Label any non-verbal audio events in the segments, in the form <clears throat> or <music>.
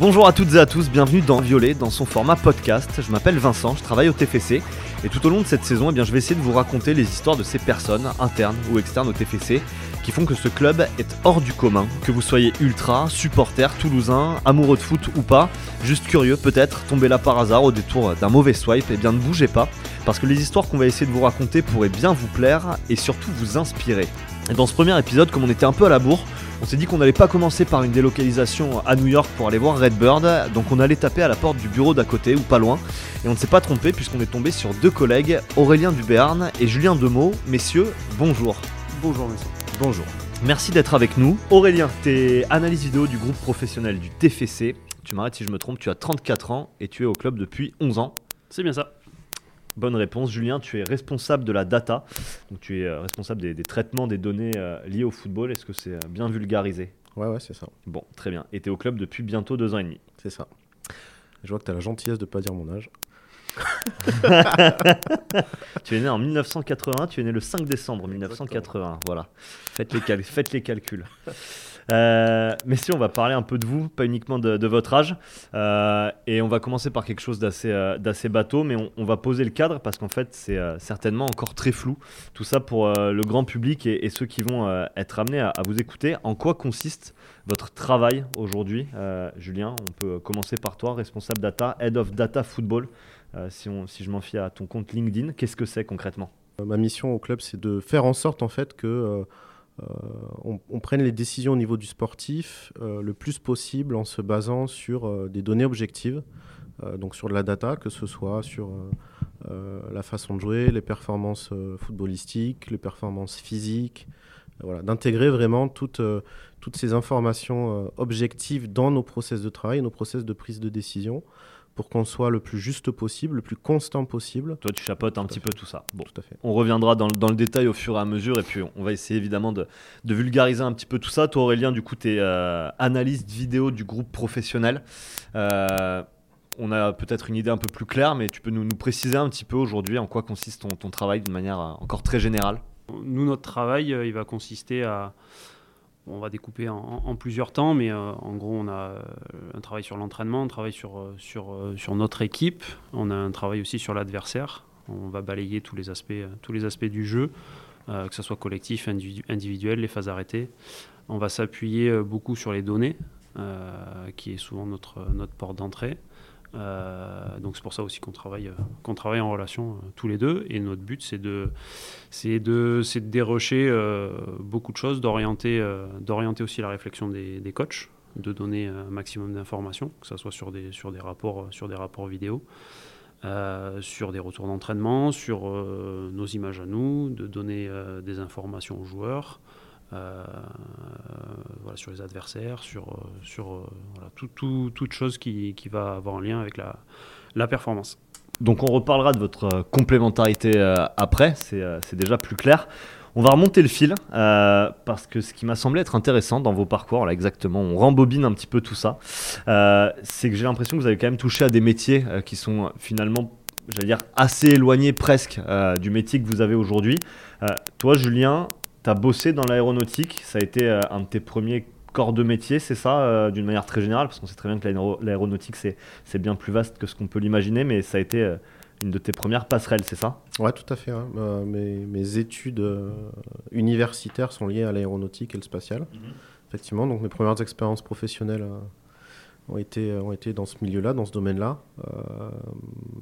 Bonjour à toutes et à tous, bienvenue dans Violet, dans son format podcast. Je m'appelle Vincent, je travaille au TFC et tout au long de cette saison, eh bien, je vais essayer de vous raconter les histoires de ces personnes, internes ou externes au TFC, qui font que ce club est hors du commun. Que vous soyez ultra, supporter, toulousain, amoureux de foot ou pas, juste curieux peut-être, tombé là par hasard au détour d'un mauvais swipe, eh bien ne bougez pas, parce que les histoires qu'on va essayer de vous raconter pourraient bien vous plaire et surtout vous inspirer. Et dans ce premier épisode, comme on était un peu à la bourre, on s'est dit qu'on n'allait pas commencer par une délocalisation à New York pour aller voir Redbird, donc on allait taper à la porte du bureau d'à côté ou pas loin. Et on ne s'est pas trompé puisqu'on est tombé sur deux collègues, Aurélien Duberne et Julien Demeaux. Messieurs, bonjour. Bonjour messieurs. Bonjour. Merci d'être avec nous. Aurélien, t'es analyse vidéo du groupe professionnel du TFC. Tu m'arrêtes si je me trompe, tu as 34 ans et tu es au club depuis 11 ans. C'est bien ça. Bonne réponse. Julien, tu es responsable de la data. Donc tu es euh, responsable des, traitements des données euh, liées au football. Est-ce que c'est euh, bien vulgarisé? Ouais, ouais, c'est ça. Bon, très bien. Et tu es au club depuis bientôt deux ans et demi? C'est ça. Je vois que tu as la gentillesse de ne pas dire mon âge. <laughs> tu es né en 1980, tu es né le 5 décembre 1980. Voilà. Faites les, faites les calculs. Euh, mais si on va parler un peu de vous, pas uniquement de, votre âge. Euh, et on va commencer par quelque chose d'assez euh, bateau, mais on, va poser le cadre parce qu'en fait, c'est certainement encore très flou. Tout ça pour le grand public et, ceux qui vont être amenés à, vous écouter. En quoi consiste votre travail aujourd'hui Julien, on peut commencer par toi, responsable data, Head of Data Football. si, si je m'en fie à ton compte LinkedIn, qu'est-ce que c'est concrètement? Ma mission au club, c'est de faire en sorte en fait que on, on, prenne les décisions au niveau du sportif euh, le plus possible en se basant sur euh, des données objectives, donc sur de la data, que ce soit sur la façon de jouer, les performances footballistiques, les performances physiques, voilà, d'intégrer vraiment toutes, toutes ces informations objectives dans nos process de travail, nos process de prise de décision, pour qu'on soit le plus juste possible, le plus constant possible. Toi, tu chapotes un petit peu tout ça. Bon, tout à fait. On reviendra dans, le détail au fur et à mesure, et puis on va essayer évidemment de, vulgariser un petit peu tout ça. Toi, Aurélien, du coup, tu es euh, analyste vidéo du groupe professionnel. Euh, on a peut-être une idée un peu plus claire, mais tu peux nous, préciser un petit peu aujourd'hui en quoi consiste ton, ton travail d'une manière euh, encore très générale? Nous, notre travail, il va consister à on va découper en, plusieurs temps, mais euh, en gros, on a euh, un travail sur l'entraînement, un travail sur, euh, sur, notre équipe, on a un travail aussi sur l'adversaire. On va balayer tous les aspects, du jeu, que ce soit collectif, individuel, les phases arrêtées. On va s'appuyer beaucoup sur les données, qui est souvent notre porte d'entrée. Euh, donc c'est pour ça aussi qu'on travaille, euh, travaille en relation euh, tous les deux. Et notre but, c'est de, de, de dérocher beaucoup de choses, d'orienter, aussi la réflexion des, des, coachs, de donner un maximum d'informations, que ce soit sur des, sur des rapports, sur des rapports vidéo. sur des retours d'entraînement, sur nos images à nous, de donner des informations aux joueurs, voilà, sur les adversaires, sur, euh, sur euh, tout, tout, toute chose qui, qui, va avoir un lien avec la, la performance. Donc on reparlera de votre complémentarité après, c'est déjà plus clair. On va remonter le fil parce que ce qui m'a semblé être intéressant dans vos parcours, là exactement, on rembobine un petit peu tout ça, c'est que j'ai l'impression que vous avez quand même touché à des métiers qui sont finalement, j'allais dire, assez éloignés presque du métier que vous avez aujourd'hui. toi, Julien, tu as bossé dans l'aéronautique, ça a été euh, un de tes premiers corps de métier, c'est ça, euh, d'une manière très générale, parce qu'on sait très bien que l'aéronautique, c'est bien plus vaste que ce qu'on peut l'imaginer, mais ça a été euh, une de tes premières passerelles, c'est ça? Ouais, tout à fait. Hein. mes, études universitaires sont liées à l'aéronautique et le spatial. Mhm. Effectivement, donc mes premières expériences professionnelles ont été, ont été dans ce milieu-là, dans ce domaine-là, euh,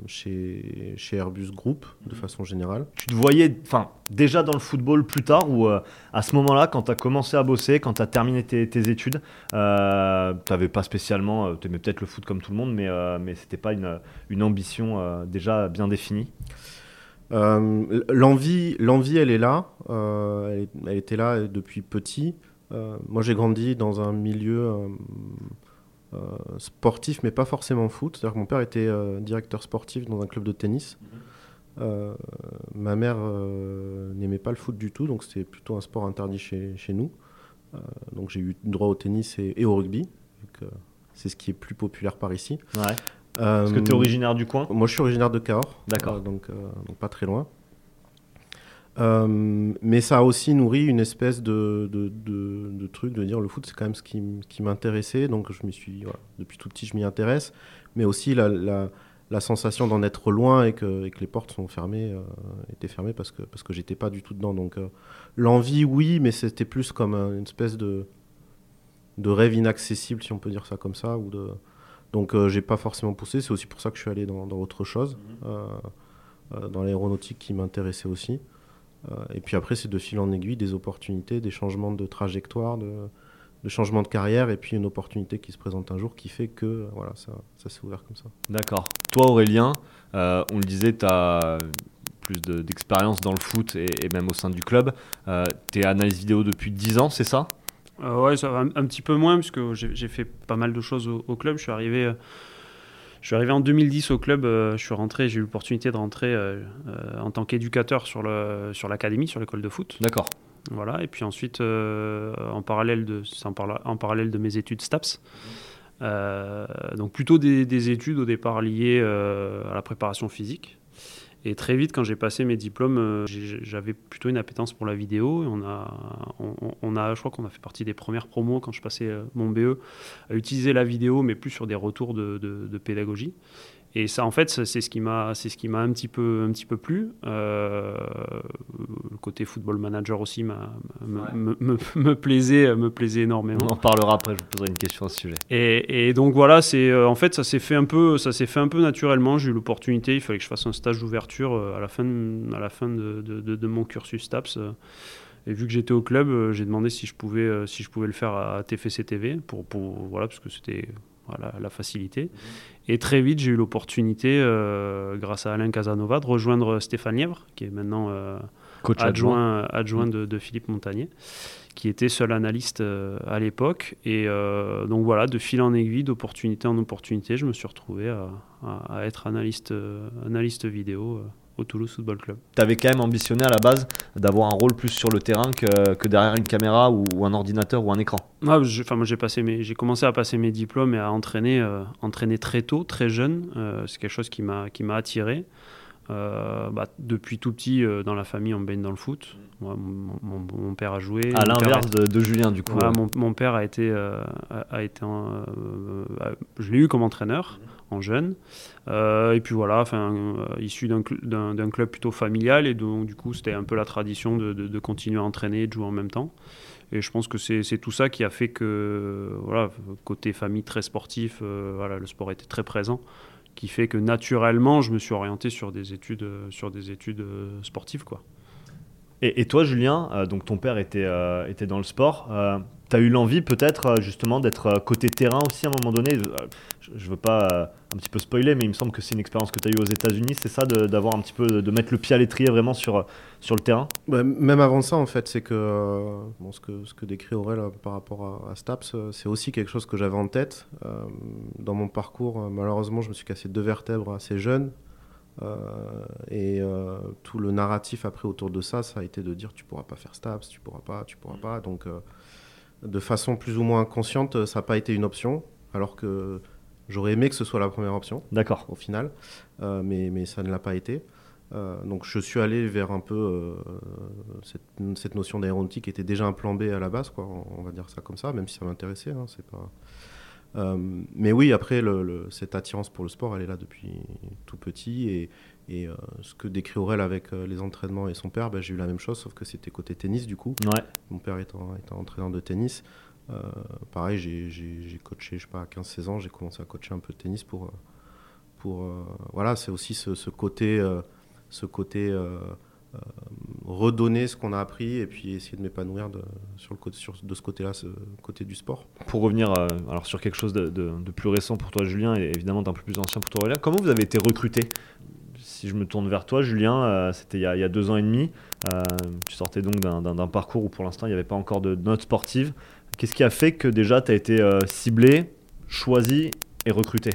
chez, chez Airbus Group de façon générale. Tu te voyais enfin, déjà dans le football plus tard ou euh, à ce moment-là, quand tu as commencé à bosser, quand tu as terminé tes, tes études, euh, tu n'avais pas spécialement, tu aimais peut-être le foot comme tout le monde, mais, mais ce n'était pas une, une ambition déjà bien définie? L'envie, l'envie, elle est là. Elle, elle, était là depuis petit. moi, j'ai grandi dans un milieu sportif, mais pas forcément foot. C'est-à-dire que mon père était euh, directeur sportif dans un club de tennis. Mhm. Euh, ma mère n'aimait pas le foot du tout, donc c'était plutôt un sport interdit chez, chez nous. donc j'ai eu droit au tennis et, au rugby. C'est ce qui est plus populaire par ici. Ouais. Est-ce que tu es originaire du coin? Moi je suis originaire de Cahors. D'accord. donc, donc, pas très loin. Mais ça a aussi nourri une espèce de, de, de, truc de dire le foot, c'est quand même ce qui, qui m'intéressait. Donc, je m'y suis, depuis tout petit, je m'y intéresse. Mais aussi la, la, la sensation d'en être loin et que, et que, les portes sont fermées, étaient fermées parce que, parce que j'étais pas du tout dedans. Donc, l'envie, oui, mais c'était plus comme une espèce de, de rêve inaccessible, si on peut dire ça comme ça. Ou de... Donc, j'ai pas forcément poussé. C'est aussi pour ça que je suis allé dans, dans autre chose. Mmh. Euh, dans l'aéronautique qui m'intéressait aussi. Euh, et puis après, c'est de fil en aiguille des opportunités, des changements de trajectoire, de, de changement de carrière et puis une opportunité qui se présente un jour qui fait que voilà, ça, ça s'est ouvert comme ça. D'accord. Toi, Aurélien, euh, on le disait, tu as plus d'expérience dans le foot et, même au sein du club. tu es analyse vidéo depuis 10 ans, c'est ça? Ouais, ça va un, petit peu moins, puisque j'ai fait pas mal de choses au, au club. Je suis arrivé je suis arrivé en 2010 au club, euh, je suis rentré, j'ai eu l'opportunité de rentrer euh, euh, en tant qu'éducateur sur l'académie, sur l'école de foot. D'accord. Voilà, et puis ensuite, en, parallèle de, en, en, parallèle de mes études STAPS, donc plutôt des, des, études au départ liées à la préparation physique. Et très vite, quand j'ai passé mes diplômes, euh, j'avais plutôt une appétence pour la vidéo. On a, on, a, je crois qu'on a fait partie des premières promos quand je passais euh, mon BE à utiliser la vidéo, mais plus sur des retours de pédagogie. Et ça, en fait, c'est ce qui m'a, c'est ce qui m'a un petit peu, un petit peu plu. Euh, le côté football manager aussi m'a, me, me, plaisait, me plaisait énormément. On en parlera après. Je vous poserai une question à ce sujet. Et, et donc voilà, c'est, euh, en fait, ça s'est fait un peu, ça s'est fait un peu naturellement. J'ai eu l'opportunité. Il fallait que je fasse un stage d'ouverture euh, à la fin, à la fin de, de, de, mon cursus TAPS. Et vu que j'étais au club, j'ai demandé si je pouvais, si je pouvais le faire à TFC TV pour, pour voilà, parce que c'était voilà, la facilité. Et très vite, j'ai eu l'opportunité, euh, grâce à Alain Casanova, de rejoindre Stéphane Lièvre, qui est maintenant euh, adjoint, adjoint de, Philippe Montagnier, qui était seul analyste euh, à l'époque. Et donc voilà, de fil en aiguille, d'opportunité en opportunité, je me suis retrouvé à, à être analyste, analyste vidéo au Toulouse Football Club. Tu avais quand même ambitionné à la base d'avoir un rôle plus sur le terrain que, que derrière une caméra ou, un ordinateur ou un écran ah, moi, j'ai, passé mes, j'ai commencé à passer mes diplômes et à entraîner, euh, entraîner très tôt, très jeune. Euh, c'est quelque chose qui m'a, qui m'a attiré. Euh, bah, depuis tout petit, dans la famille, on baigne dans le foot. mon, père a joué. À l'inverse de, Julien, du coup. mon, mon, père a été, a, été je l'ai eu comme entraîneur en jeune. Euh, et puis voilà, enfin, euh, issu d'un, club plutôt familial, et donc du coup, c'était un peu la tradition de, continuer à entraîner et de jouer en même temps. Et je pense que c'est, tout ça qui a fait que, voilà, côté famille très sportif, euh, voilà, le sport était très présent, qui fait que naturellement, je me suis orienté sur des études, sur des études sportives, quoi. Et, toi, Julien, donc ton père était, était dans le sport. tu as eu l'envie peut-être justement d'être côté terrain aussi à un moment donné je, veux pas euh, un petit peu spoiler, mais il me semble que c'est une expérience que tu as eue aux États-Unis, c'est ça, d'avoir un petit peu, de mettre le pied à l'étrier vraiment sur, sur le terrain? Bah, Même avant ça, en fait, c'est que, euh, ce que ce que décrit Aurel euh, par rapport à, Staps, c'est aussi quelque chose que j'avais en tête. dans mon parcours, malheureusement, je me suis cassé deux vertèbres assez jeune. et tout le narratif après autour de ça, ça a été de dire tu pourras pas faire Staps, tu pourras pas, tu pourras pas. Donc, de façon plus ou moins consciente, ça n'a pas été une option. Alors que J'aurais aimé que ce soit la première option. D'accord. Au final, euh, mais, mais ça ne l'a pas été. Euh, donc je suis allé vers un peu euh, cette, cette, notion d'aéronautique qui était déjà un plan B à la base, quoi, on, va dire ça comme ça, même si ça m'intéressait. Hein, c'est pas. mais oui, après, le, cette attirance pour le sport, elle est là depuis tout petit. Et, et ce que décrit Aurel avec les entraînements et son père, ben, j'ai eu la même chose, sauf que c'était côté tennis du coup. Ouais. Mon père étant, étant entraîneur de tennis. Euh, pareil, j'ai coaché, je sais pas, à 15-16 ans, j'ai commencé à coacher un peu de tennis pour. Euh, pour euh, voilà, c'est aussi ce, côté. ce côté redonner ce qu'on a appris et puis essayer de m'épanouir de, sur sur, de ce côté-là, ce côté du sport. Pour revenir alors sur quelque chose de, de, plus récent pour toi, Julien, et évidemment d'un peu plus ancien pour toi, Aurélien, comment vous avez été recruté? Si je me tourne vers toi, Julien, c'était il, il, y a deux ans et demi. tu sortais donc d'un parcours où pour l'instant il n'y avait pas encore de notes sportives. Qu'est-ce qui a fait que déjà tu as été euh, ciblé, choisi et recruté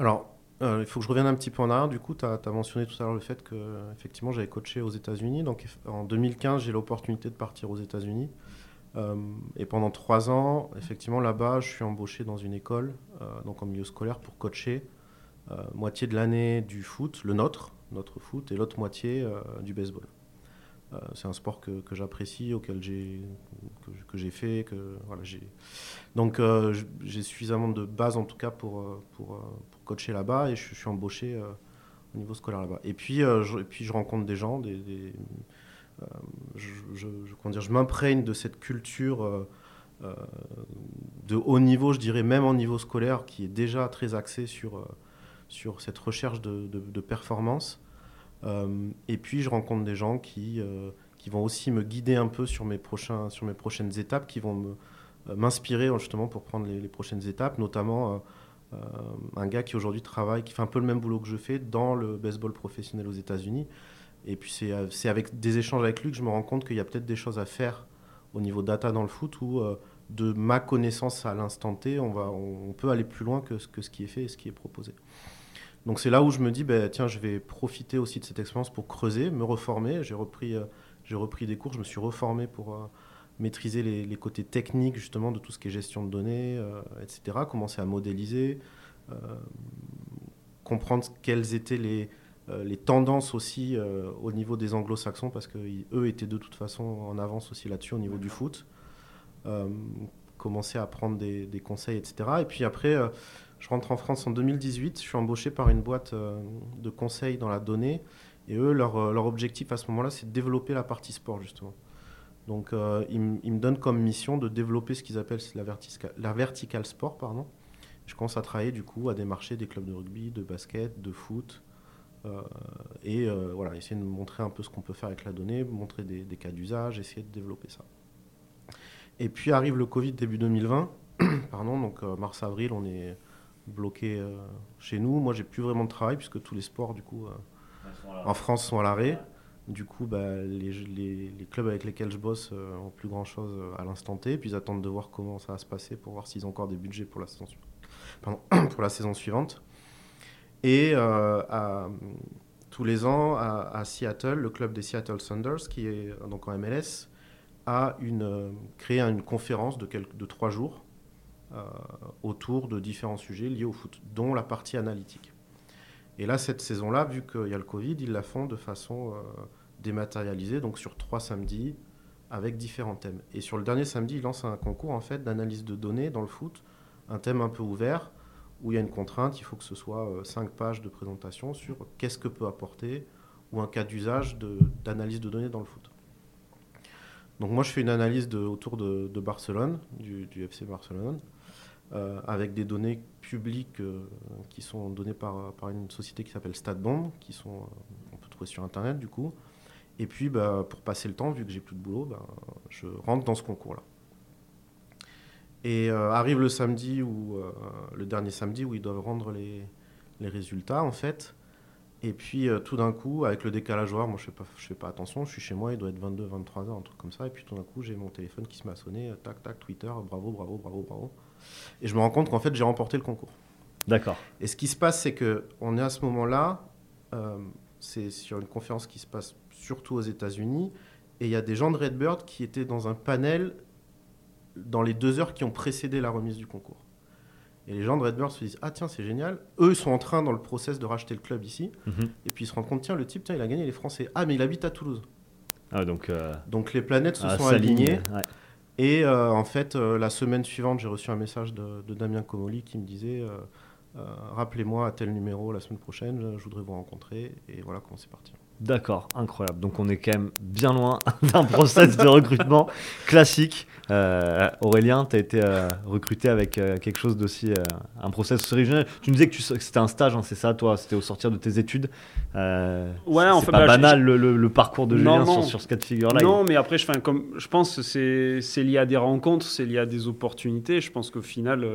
Alors, euh, il faut que je revienne un petit peu en arrière. Du coup, tu as, mentionné tout à l'heure le fait que effectivement j'avais coaché aux États-Unis. Donc en 2015, j'ai l'opportunité de partir aux États-Unis. Euh, et pendant trois ans, effectivement, là-bas, je suis embauché dans une école, donc en milieu scolaire, pour coacher moitié de l'année du foot, le nôtre, notre foot, et l'autre moitié du baseball. C'est un sport que, que j'apprécie, auquel j'ai que, j'ai fait, que voilà j'ai donc j'ai suffisamment de base en tout cas pour pour, pour coacher là-bas et je, suis embauché au niveau scolaire là-bas. Et puis je, et puis je rencontre des gens, des, je, je, je m'imprègne de cette culture euh, de haut niveau, je dirais même en niveau scolaire, qui est déjà très axé sur, euh, sur cette recherche de, de, performance. Euh, et puis je rencontre des gens qui, qui vont aussi me guider un peu sur mes, prochains, sur mes prochaines étapes, qui vont m'inspirer justement pour prendre les, prochaines étapes, notamment un gars qui aujourd'hui travaille, qui fait un peu le même boulot que je fais dans le baseball professionnel aux États-Unis. Et puis c'est avec des échanges avec lui que je me rends compte qu'il y a peut-être des choses à faire au niveau data dans le foot où de ma connaissance à l'instant T, on, va, peut aller plus loin que, que ce qui est fait et ce qui est proposé. Donc c'est là où je me dis, ben, tiens, je vais profiter aussi de cette expérience pour creuser, me reformer. J'ai repris, euh, j'ai repris des cours, je me suis reformé pour euh, maîtriser les, côtés techniques justement de tout ce qui est gestion de données, euh, etc. Commencer à modéliser, comprendre quelles étaient les, les tendances aussi au niveau des anglo-saxons, parce qu'eux étaient de toute façon en avance aussi là-dessus au niveau du foot. Commencer à prendre des, conseils, etc. Et puis après, je rentre en France en 2018. Je suis embauché par une boîte euh, de conseils dans la donnée. Et eux, leur, leur objectif à ce moment-là, c'est de développer la partie sport, justement. Donc, ils, me donnent comme mission de développer ce qu'ils appellent la, vertical, la vertical sport. Pardon. Je commence à travailler, du coup, à démarcher des clubs de rugby, de basket, de foot. et voilà, essayer de montrer un peu ce qu'on peut faire avec la donnée, montrer des, des cas d'usage, essayer de développer ça. Et puis arrive le Covid début 2020. <clears throat> Pardon, donc euh, mars-avril, on est bloqué euh, chez nous. Moi, j'ai plus vraiment de travail puisque tous les sports, du coup, euh, en France sont à l'arrêt. Du coup, bah, les, les, clubs avec lesquels je bosse ont plus grand chose à l'instant T. Puis ils attendent de voir comment ça va se passer pour voir s'ils ont encore des budgets pour la saison, <coughs> Pardon, <coughs> pour la saison suivante. Et tous les ans, à, à, Seattle, le club des Seattle Saunders, qui est donc en MLS, a une, euh, créé une conférence de, quelques, de trois jours euh, autour de différents sujets liés au foot, dont la partie analytique. Et là, cette saison-là, vu qu'il y a le Covid, ils la font de façon euh, dématérialisée, donc sur trois samedis, avec différents thèmes. Et sur le dernier samedi, ils lancent un concours en fait d'analyse de données dans le foot, un thème un peu ouvert, où il y a une contrainte, il faut que ce soit cinq pages de présentation sur qu'est-ce que peut apporter, ou un cas d'usage d'analyse de données dans le foot. Donc moi, je fais une analyse autour de, Barcelone, du, FC Barcelone, euh, avec des données publiques euh, qui sont données par, par une société qui s'appelle StatBomb, qui sont, euh, on peut trouver sur Internet du coup. Et puis, bah, pour passer le temps, vu que j'ai plus de boulot, bah, je rentre dans ce concours-là. Et arrive le samedi, le dernier samedi, où ils doivent rendre les, les résultats, en fait. Et puis euh, tout d'un coup, avec le décalage horaire, moi je fais pas, je fais pas attention, je suis chez moi, il doit être 22, 23 heures, un truc comme ça. Et puis tout d'un coup, j'ai mon téléphone qui se met à sonner, euh, tac, tac, Twitter, bravo, bravo, bravo, bravo. Et je me rends compte qu'en fait, j'ai remporté le concours. D'accord. Et ce qui se passe, c'est que on est à ce moment-là, euh, c'est sur une conférence qui se passe surtout aux États-Unis, et il y a des gens de Redbird qui étaient dans un panel dans les deux heures qui ont précédé la remise du concours. Et les gens de Redbird se disent Ah, tiens, c'est génial. Eux, ils sont en train, dans le process, de racheter le club ici. Mhm. Et puis ils se rendent compte Tiens, le type, tiens, il a gagné, il est français. Ah, mais il habite à Toulouse. Ah, donc, euh, donc les planètes se ah, sont alignées. Et euh, en fait, euh, la semaine suivante, j'ai reçu un message de, Damien Comoli qui me disait Rappelez-moi à tel numéro la semaine prochaine, je voudrais vous rencontrer. Et voilà comment c'est parti. D'accord, incroyable. Donc on est quand même bien loin <laughs> d'un process de recrutement classique. Euh, Aurélien, tu as été euh, recruté avec euh, quelque chose d'aussi, un process original. Tu nous disais que, c'était un stage, hein, c'est ça, toi C'était au sortir de tes études Ouais, en fait, pas bah, banal le, parcours de Julien Sur, ce cas de figure-là. Non, mais après, je, comme, je pense que c'est lié à des rencontres, c'est lié à des opportunités. Je pense qu'au final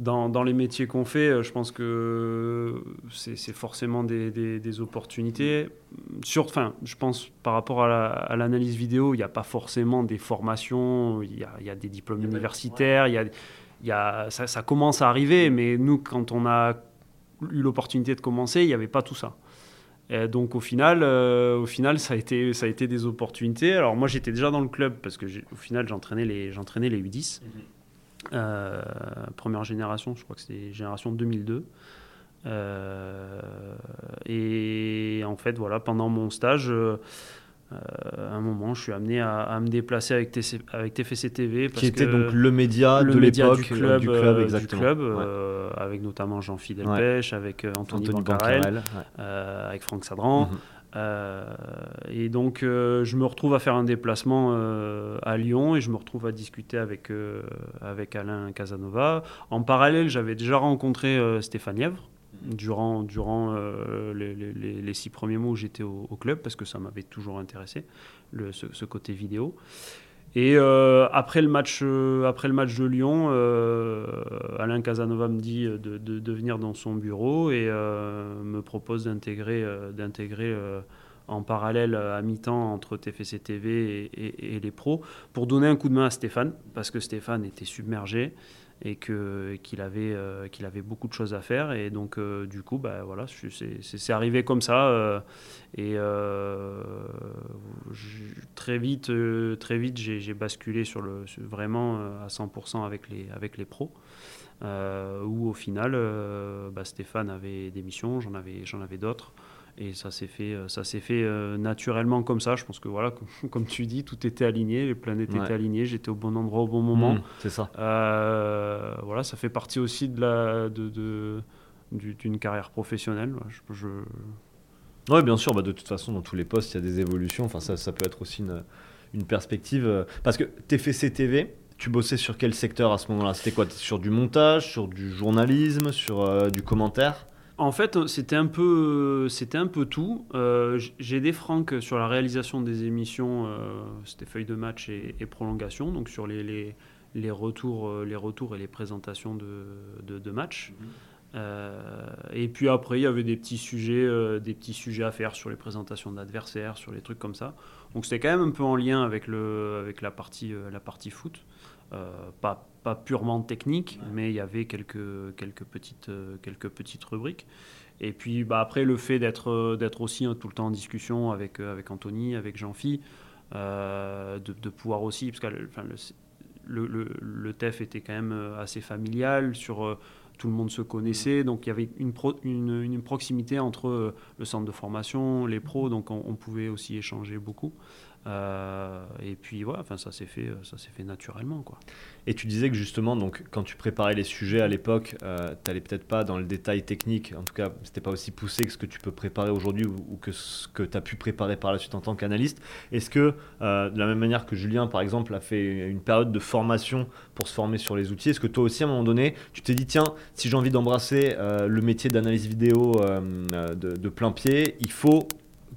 dans, dans, les métiers qu'on fait, euh, je pense que c'est forcément des, des, opportunités. Sur, enfin, je pense par rapport à l'analyse vidéo, il n'y a pas forcément des formations, il y a, il y a des diplômes universitaires, il y a, il y a, ça, ça, commence à arriver, mais nous, quand on a eu l'opportunité de commencer, il n'y avait pas tout ça. Et donc au final, euh, au final ça, a été, ça a été des opportunités. Alors moi j'étais déjà dans le club parce que au final j'entraînais les, les U10. Euh, première génération, je crois que c'était génération 2002. Euh, et en fait, voilà, pendant mon stage, euh, à un moment, je suis amené à, me déplacer avec, avec TFC TV. Parce qui était donc le média de l'époque du club, du club, exactement. Du club avec notamment Jean-Fidel Pêche, avec Anthony, Anthony Bancarel, avec Franck Sadran. Mhm. Et donc, euh, je me retrouve à faire un déplacement euh, à Lyon et je me retrouve à discuter avec, avec Alain Casanova. En parallèle, j'avais déjà rencontré Stéphane Yèvre durant, durant les, six premiers mois où j'étais au, club parce que ça m'avait toujours intéressé, le, ce, côté vidéo. Et euh, après, le match, euh, après le match de Lyon, euh, Alain Casanova me dit de, venir dans son bureau et me propose d'intégrer, d'intégrer en parallèle à mi-temps entre TFC TV et, et, les pros. Pour donner un coup de main à Stéphane, parce que Stéphane était submergé et que qu'il avait euh, qu'il avait beaucoup de choses à faire. Et donc euh, du coup bah voilà c'est arrivé comme ça euh, et très vite très vite j'ai basculé sur le vraiment à 100% avec les avec les pros où au final bah, Stéphane avait des missions j'en avais j'en avais d'autres et ça s'est fait, euh, ça s'est fait euh, naturellement comme ça. Je pense que voilà, comme, <laughs> tu dis, tout était aligné, les planètes étaient alignées, j'étais au bon endroit au bon moment. Mmh, c'est ça. Euh, voilà, ça fait partie aussi de la, de, d'une carrière professionnelle. Je, Oui, bien sûr. Bah, de toute façon, dans tous les postes, il y a des évolutions. Enfin, ça, ça peut être aussi une, une perspective. Parce que TFC TV, tu bossais sur quel secteur à ce moment-là? C'était quoi? Sur du montage, sur du journalisme, sur du commentaire? En fait, c'était un peu, c'était un peu tout. Euh, j'ai aidé Franck sur la réalisation des émissions, euh, c'était feuille de match et, prolongation, donc sur les, les, retours, euh, les retours et les présentations de, de, matchs. Mhm. et puis après, il y avait des petits sujets, des petits sujets à faire sur les présentations d'adversaires, sur les trucs comme ça. Donc c'était quand même un peu en lien avec le, avec la partie, la partie foot, pas pas purement technique, mais il y avait quelques, quelques, petites, euh, quelques petites rubriques. Et puis bah, après, le fait d'être, euh, d'être aussi hein, tout le temps en discussion avec, euh, avec Anthony, avec Jean-Phi, de, de, pouvoir aussi, parce que le, le, le, TEF était quand même assez familial, sur, tout le monde se connaissait, donc il y avait une, proximité entre le centre de formation, les pros, donc on, pouvait aussi échanger beaucoup. Euh, et puis voilà, enfin ça s'est fait, ça s'est fait naturellement quoi. Et tu disais que justement, donc quand tu préparais les sujets à l'époque, euh, tu n'allais peut-être pas dans le détail technique. En tout cas, c'était pas aussi poussé que ce que tu peux préparer aujourd'hui ou, que ce que tu as pu préparer par la suite en tant qu'analyste. Est-ce que euh, de la même manière que Julien, par exemple, a fait une période de formation pour se former sur les outils, est-ce que toi aussi à un moment donné, tu t'es dit tiens, si j'ai envie d'embrasser le métier d'analyse vidéo de, de plein pied, il faut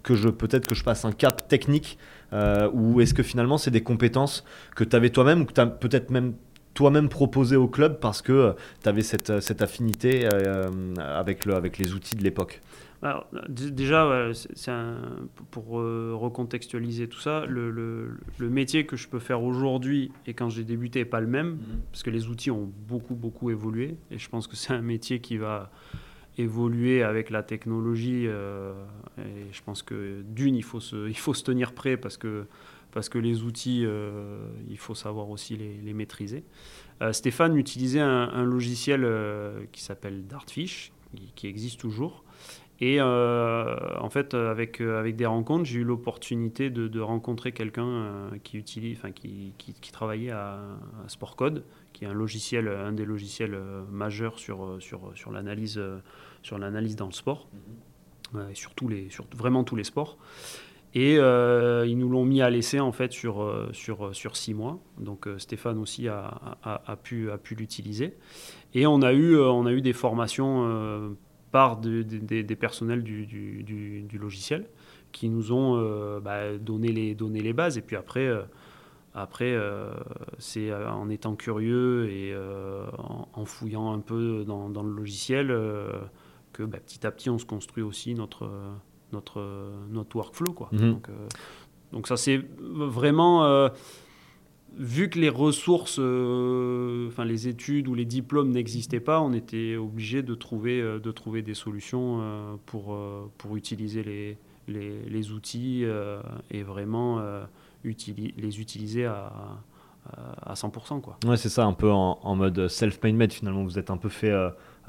que je peut-être que je passe un cap technique euh, ou est-ce que finalement c'est des compétences que tu avais toi-même ou que tu as peut-être même toi-même proposé au club parce que euh, tu avais cette, euh, affinité avec les outils de l'époque? Déjà, pour recontextualiser tout ça, le, le, le, métier que je peux faire aujourd'hui et quand j'ai débuté n'est pas le même, mm-hmm. parce que les outils ont beaucoup, beaucoup évolué, et je pense que c'est un métier qui va, évoluer avec la technologie. Euh, et je pense que d'une, il faut se, <laughs> il faut se tenir prêt parce que, parce que les outils, euh, il faut savoir aussi les, les maîtriser. Euh, Stéphane utilisait un, logiciel qui s'appelle Dartfish, qui, existe toujours. Et en fait, avec, avec des rencontres, j'ai eu l'opportunité de, de, rencontrer quelqu'un qui, utilise, enfin, qui, qui, qui, travaillait à, à Sportcode, qui est un logiciel, un des logiciels majeurs sur, sur, sur l'analyse sur l'analyse dans le sport, mhm. euh, et sur, les, sur vraiment tous les sports. Et euh, ils nous l'ont mis à l'essai en fait sur, euh, sur, sur six mois. Donc Stéphane aussi a, a, pu, a pu l'utiliser. Et on a eu, on a eu des formations par des personnels du, du, du, logiciel qui nous ont bah, donné, les, donné les bases. Et puis après, après c'est en étant curieux et en, fouillant un peu dans, dans le logiciel que bah, petit à petit, on se construit aussi notre, notre, notre workflow. Quoi. Mhm. Donc, euh, donc, ça, c'est vraiment. Euh, vu que les ressources, euh, enfin les études ou les diplômes n'existaient pas, on était obligé de trouver, de trouver des solutions pour, pour utiliser les, les, outils et vraiment les utiliser à, à 100%. Quoi. Ouais, c'est ça, un peu en, mode self-made finalement. Vous êtes un peu fait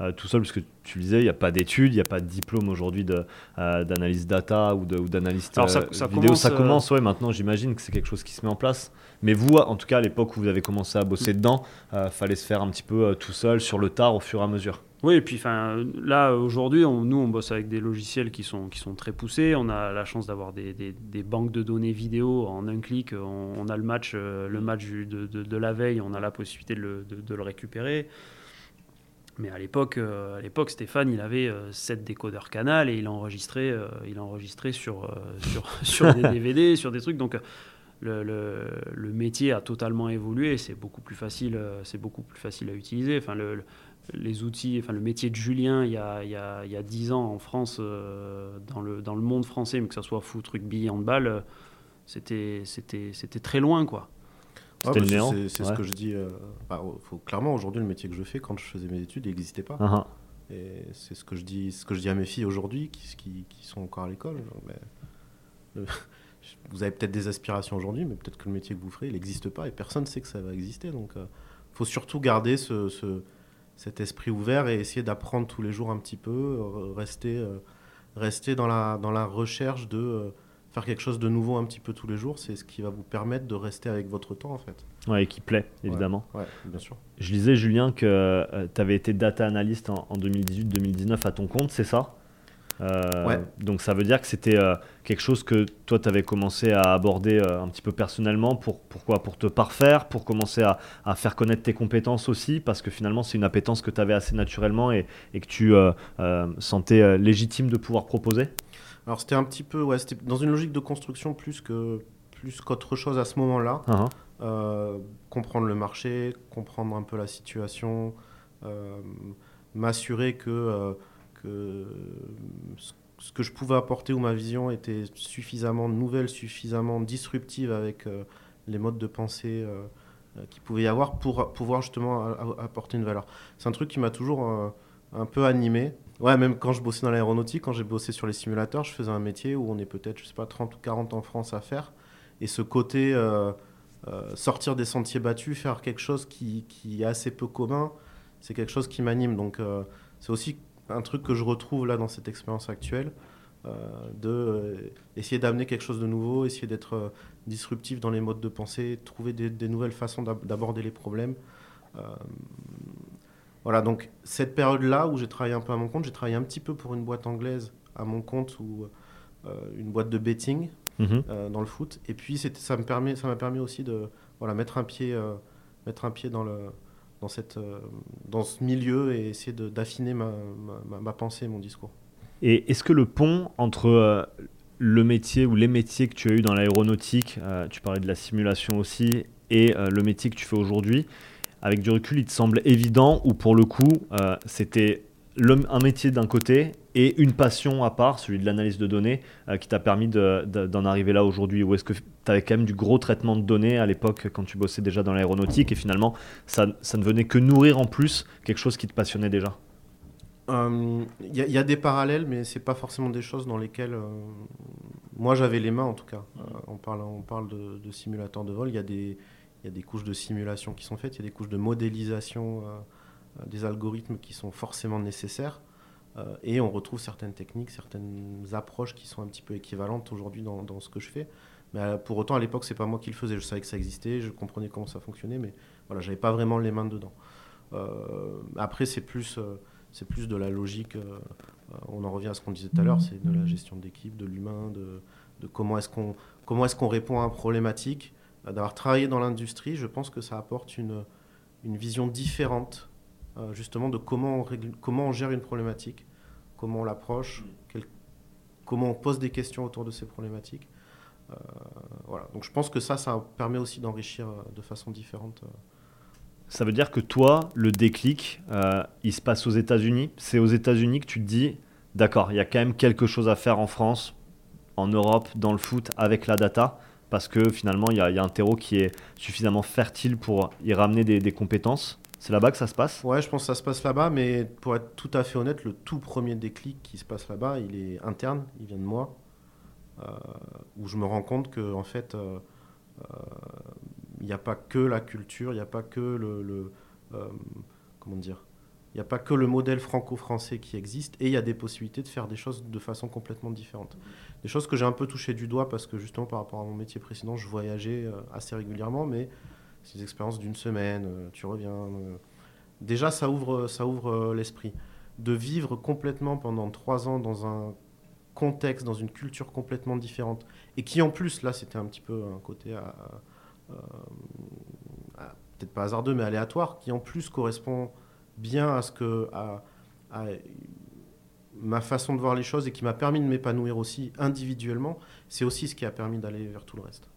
euh, tout seul, parce que tu le disais, il n'y a pas d'études, il n'y a pas de diplôme aujourd'hui euh, d'analyse data ou d'analyste euh, vidéo. ça commence, ouais, maintenant j'imagine que c'est quelque chose qui se met en place. Mais vous, en tout cas, à l'époque où vous avez commencé à bosser dedans, il fallait se faire un petit peu tout seul, sur le tard, au fur et à mesure. Oui, et puis là, aujourd'hui, nous, on bosse avec des logiciels qui sont, qui sont très poussés. On a la chance d'avoir des, des, banques de données vidéo en un clic. On, a le match, le match de, de, la veille, on a la possibilité de le, de le récupérer. Mais à l'époque, euh, à l'époque, Stéphane, il avait 7 euh, décodeurs canal et il enregistrait, euh, il enregistrait sur, sur, <laughs> sur des <laughs> DVD, sur des trucs. Donc le, le, métier a totalement évolué. C'est beaucoup plus facile, c'est beaucoup plus facile à utiliser. Enfin, le, les outils, enfin le métier de Julien, il y a, il y a, il y a 10 ans en France, dans, le, dans le monde français, mais que ce soit foot, rugby, handball, c'était, c'était, c'était très loin, quoi. Ah, bah, c'est ce que je dis. Euh, bah, faut, clairement, aujourd'hui, le métier que je fais, quand je faisais mes études, il n'existait pas. Uh-huh. Et c'est ce que je dis, ce que je dis à mes filles aujourd'hui, qui, qui, qui, sont encore à l'école. <laughs> vous avez peut-être des aspirations aujourd'hui, mais peut-être que le métier que vous ferez, il n'existe pas et personne ne sait que ça va exister. Donc, il euh, faut surtout garder ce, ce, cet esprit ouvert et essayer d'apprendre tous les jours un petit peu, euh, rester, rester dans, la, dans la recherche de faire quelque chose de nouveau un petit peu tous les jours, c'est ce qui va vous permettre de rester avec votre temps en fait. Ouais, et qui plaît, évidemment. Ouais, bien sûr. Je disais, Julien, que euh, tu avais été data analyst en, 2018-2019 à ton compte, c'est ça? Euh, ouais. Donc ça veut dire que c'était euh, quelque chose que toi, tu avais commencé à aborder un petit peu personnellement. Pour, pourquoi? Pour te parfaire, pour commencer à, à, faire connaître tes compétences aussi, parce que finalement, c'est une appétence que tu avais assez naturellement et, et que tu sentais légitime de pouvoir proposer? Alors c'était un petit peu, ouais, c'était dans une logique de construction plus que plus qu'autre chose à ce moment-là. Uh-huh. Euh, comprendre le marché, comprendre un peu la situation, euh, m'assurer que, euh, que ce que je pouvais apporter ou ma vision était suffisamment nouvelle, suffisamment disruptive avec les modes de pensée qu'il pouvait y avoir pour pouvoir justement apporter une valeur. C'est un truc qui m'a toujours un peu animé. Ouais, même quand je bossais dans l'aéronautique, quand j'ai bossé sur les simulateurs, je faisais un métier où on est peut-être, je sais pas, 30 ou 40 en France à faire. Et ce côté euh, euh, sortir des sentiers battus, faire quelque chose qui, qui est assez peu commun, c'est quelque chose qui m'anime. Donc euh, c'est aussi un truc que je retrouve là dans cette expérience actuelle, de essayer d'amener quelque chose de nouveau, essayer d'être disruptif dans les modes de pensée, trouver des, des nouvelles façons d'aborder les problèmes. Voilà, donc cette période-là où j'ai travaillé un peu à mon compte, j'ai travaillé un petit peu pour une boîte anglaise à mon compte ou euh, une boîte de betting mhm. euh, dans le foot. Et puis ça me permet, ça m'a permis aussi de voilà mettre un pied, euh, mettre un pied dans le dans cette dans ce milieu et essayer d'affiner ma, ma, ma, pensée, mon discours. Et est-ce que le pont entre le métier ou les métiers que tu as eu dans l'aéronautique, tu parlais de la simulation aussi, et le métier que tu fais aujourd'hui, avec du recul, il te semble évident ou pour le coup, euh, c'était un métier d'un côté et une passion à part, celui de l'analyse de données, euh, qui t'a permis d'en arriver là aujourd'hui? Ou est-ce que tu avais quand même du gros traitement de données à l'époque quand tu bossais déjà dans l'aéronautique et finalement ça, ne venait que nourrir en plus quelque chose qui te passionnait déjà? Il euh, y, a des parallèles, mais c'est pas forcément des choses dans lesquelles moi j'avais les mains en tout cas. on parle, on parle de simulateurs de vol. Il y a des, il y a des couches de simulation qui sont faites, il y a des couches de modélisation euh, euh, des algorithmes qui sont forcément nécessaires. Euh, et on retrouve certaines techniques, certaines approches qui sont un petit peu équivalentes aujourd'hui dans, ce que je fais. Mais pour autant, à l'époque, c'est pas moi qui le faisais. Je savais que ça existait, je comprenais comment ça fonctionnait, mais voilà, j'avais pas vraiment les mains dedans. après, c'est plus, c'est plus de la logique. on en revient à ce qu'on disait tout à l'heure, c'est de la gestion d'équipe, de l'humain, de, comment est-ce qu'on comment est-ce qu'on répond à une problématique d'avoir travaillé dans l'industrie, je pense que ça apporte une, une vision différente euh, justement de comment on, comment on gère une problématique, comment on l'approche, comment on pose des questions autour de ces problématiques. Euh, voilà. Donc je pense que ça, ça permet aussi d'enrichir de façon différente. Ça veut dire que toi, le déclic, il se passe aux États-Unis. C'est aux États-Unis que tu te dis, d'accord, il y a quand même quelque chose à faire en France, en Europe, dans le foot, avec la data parce que finalement, il y, a un terreau qui est suffisamment fertile pour y ramener des, compétences. C'est là-bas que ça se passe? Ouais, je pense que ça se passe là-bas, mais pour être tout à fait honnête, le tout premier déclic qui se passe là-bas, il est interne, il vient de moi, euh, où je me rends compte que en fait, euh, euh, il n'y a pas que la culture, il n'y a pas que le, comment dire, n'y a pas que le modèle franco-français qui existe et il y a des possibilités de faire des choses de façon complètement différente. Des choses que j'ai un peu touché du doigt parce que justement par rapport à mon métier précédent, je voyageais euh, assez régulièrement, mais c'est des expériences d'une semaine, euh, tu reviens. Euh. Déjà, ça ouvre, ça ouvre l'esprit. De vivre complètement pendant trois ans dans un contexte, dans une culture complètement différente, et qui en plus, là, c'était un petit peu un côté peut-être pas hasardeux, mais aléatoire, qui en plus correspond bien à ce que à, ma façon de voir les choses et qui m'a permis de m'épanouir aussi individuellement, c'est aussi ce qui a permis d'aller vers tout le reste.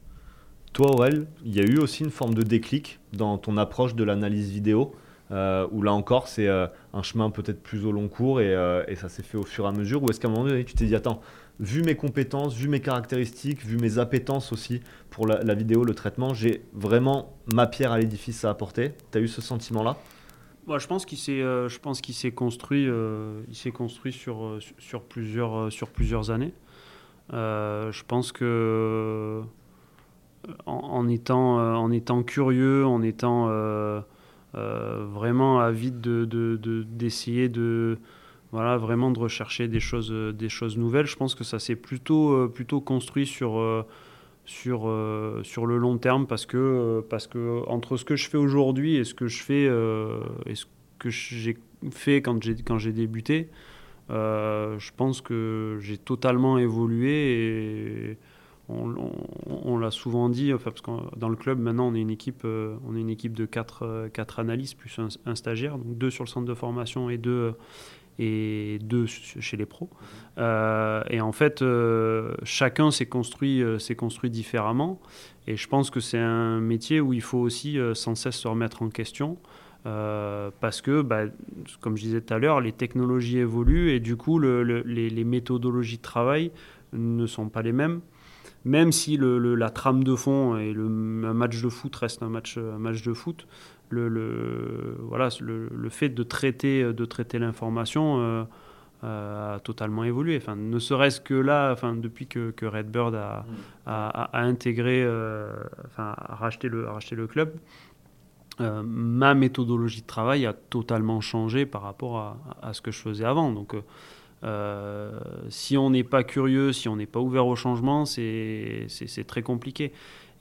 Toi, Aurel, il y a eu aussi une forme de déclic dans ton approche de l'analyse vidéo, euh, où là encore, c'est euh, un chemin peut-être plus au long cours et, euh, et ça s'est fait au fur et à mesure, ou est-ce qu'à un moment donné, tu t'es dit, attends, vu mes compétences, vu mes caractéristiques, vu mes appétences aussi pour la, la vidéo, le traitement, j'ai vraiment ma pierre à l'édifice à apporter? Tu as eu ce sentiment-là? Moi, je pense qu'il s'est, euh, je pense qu'il s'est construit, euh, il s'est construit sur, euh, sur, plusieurs, sur plusieurs années. je pense que en, étant, en étant curieux, en étant vraiment avide de, de, d'essayer de, voilà, vraiment de rechercher des choses, des choses nouvelles, je pense que ça s'est plutôt, plutôt construit sur sur, euh, sur le long terme parce que, parce que entre ce que je fais aujourd'hui et ce que je fais euh, et ce que j'ai fait quand j'ai, quand j'ai débuté, euh, je pense que j'ai totalement évolué et on, l'a souvent dit, enfin, parce que dans le club maintenant on est une équipe, on est une équipe de quatre, quatre analystes plus un, un, stagiaire, donc deux sur le centre de formation et deux, et deux chez les pros. Euh, et en fait, euh, chacun s'est construit, euh, construit différemment. Et je pense que c'est un métier où il faut aussi sans cesse se remettre en question. parce que, bah, comme je disais tout à l'heure, les technologies évoluent et du coup, les, méthodologies de travail ne sont pas les mêmes. Même si la trame de fond et le un match de foot reste un match, un match de foot, le, voilà, le, fait de traiter, de traiter l'information euh, euh, a totalement évolué. Enfin, ne serait-ce que là, enfin, depuis que, que Redbird a, a, intégré, euh, enfin, a racheté le, racheté le club, ma méthodologie de travail a totalement changé par rapport à, à ce que je faisais avant. Donc, si on n'est pas curieux, si on n'est pas ouvert au changement, c'est très compliqué.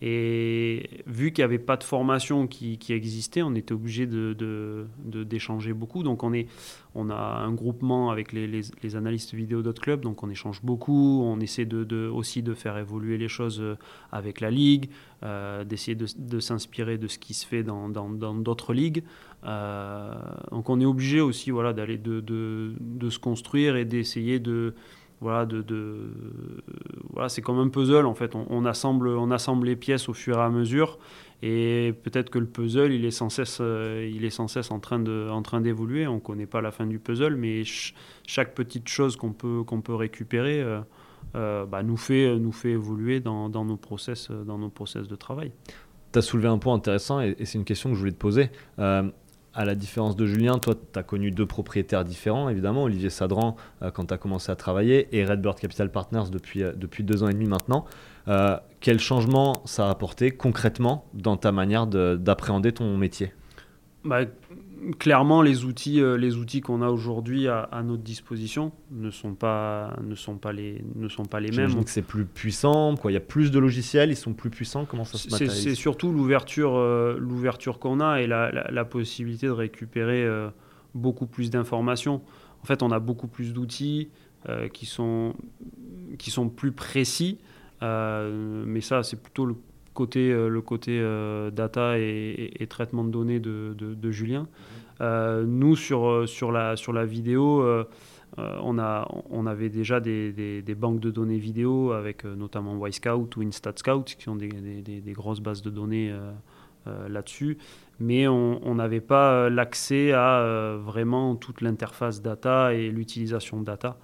Et vu qu'il n'y avait pas de formation qui, existait, on était obligé d'échanger de, beaucoup. Donc on, a un groupement avec les, analystes vidéo d'autres clubs, donc on échange beaucoup. On essaie aussi de faire évoluer les choses euh, avec la ligue, euh, d'essayer de, s'inspirer de ce qui se fait dans d'autres ligues. Euh, donc on est obligé aussi voilà, d'aller de, se construire et d'essayer de voilà, de, de voilà, c'est comme un puzzle en fait. On, assemble, on assemble les pièces au fur et à mesure, et peut-être que le puzzle, il est sans cesse, euh, il est sans cesse en train de, en train d'évoluer. On connaît pas la fin du puzzle, mais chaque petite chose qu'on peut, qu'on peut récupérer. Euh, bah, nous, fait, nous fait évoluer dans, dans, nos process, dans nos process de travail. Tu as soulevé un point intéressant et, c'est une question que je voulais te poser à la différence de Julien, toi, tu as connu deux propriétaires différents, évidemment, Olivier Sadran euh, quand tu as commencé à travailler et Redbird Capital Partners depuis, euh, depuis deux ans et demi maintenant. Euh, quel changement ça a apporté concrètement dans ta manière d'appréhender ton métier? Bah, clairement, les outils, euh, les outils qu'on a aujourd'hui à, notre disposition ne sont pas, ne sont pas les, ne sont pas les mêmes. que c'est plus puissant. Quoi, il y a plus de logiciels, ils sont plus puissants. Comment ça se matérialise C'est surtout l'ouverture, euh, l'ouverture qu'on a et la, la, possibilité de récupérer euh, beaucoup plus d'informations. En fait, on a beaucoup plus d'outils qui sont, qui sont plus précis. mais ça, c'est plutôt le côté, euh, le côté euh, data et, traitement de données de, de, Julien. Euh, nous, sur, sur, la, sur la vidéo, on, a, on avait déjà des, des, banques de données vidéo avec notamment Scout ou InstatScout qui sont des, des, grosses bases de données là-dessus. Mais on n'avait pas l'accès à vraiment toute l'interface data et l'utilisation data.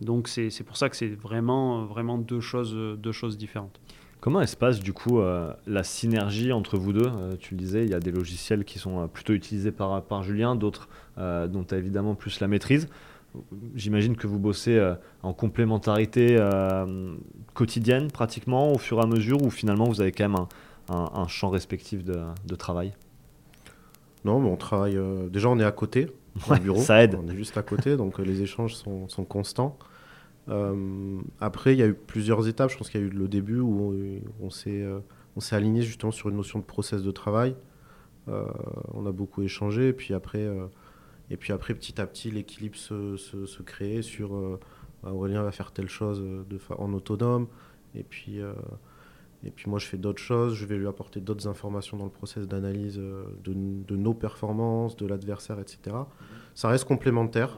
donc c'est pour ça que c'est vraiment, vraiment deux, choses, deux choses différentes. Comment elle se passe du coup euh, la synergie entre vous deux? Euh, Tu le disais, il y a des logiciels qui sont euh, plutôt utilisés par, par Julien, d'autres dont tu as évidemment plus la maîtrise. J'imagine que vous bossez en complémentarité quotidienne pratiquement au fur et à mesure ou finalement vous avez quand même un, champ respectif de, travail? Non, mais on travaille. déjà, on est à côté. bureau. Ça aide. On est juste à côté, donc les échanges sont, sont constants. Après, il y a eu plusieurs étapes. Je pense qu'il y a eu le début où on, on s'est aligné justement sur une notion de process de travail. on a beaucoup échangé. Et puis après, et puis après, petit à petit, l'équilibre se, se, crée sur euh, Aurélien va faire telle chose euh, de en autonome. Et puis, euh, et puis moi, je fais d'autres choses. Je vais lui apporter d'autres informations dans le process d'analyse de, de, nos performances, de l'adversaire, etc. Ça reste complémentaire.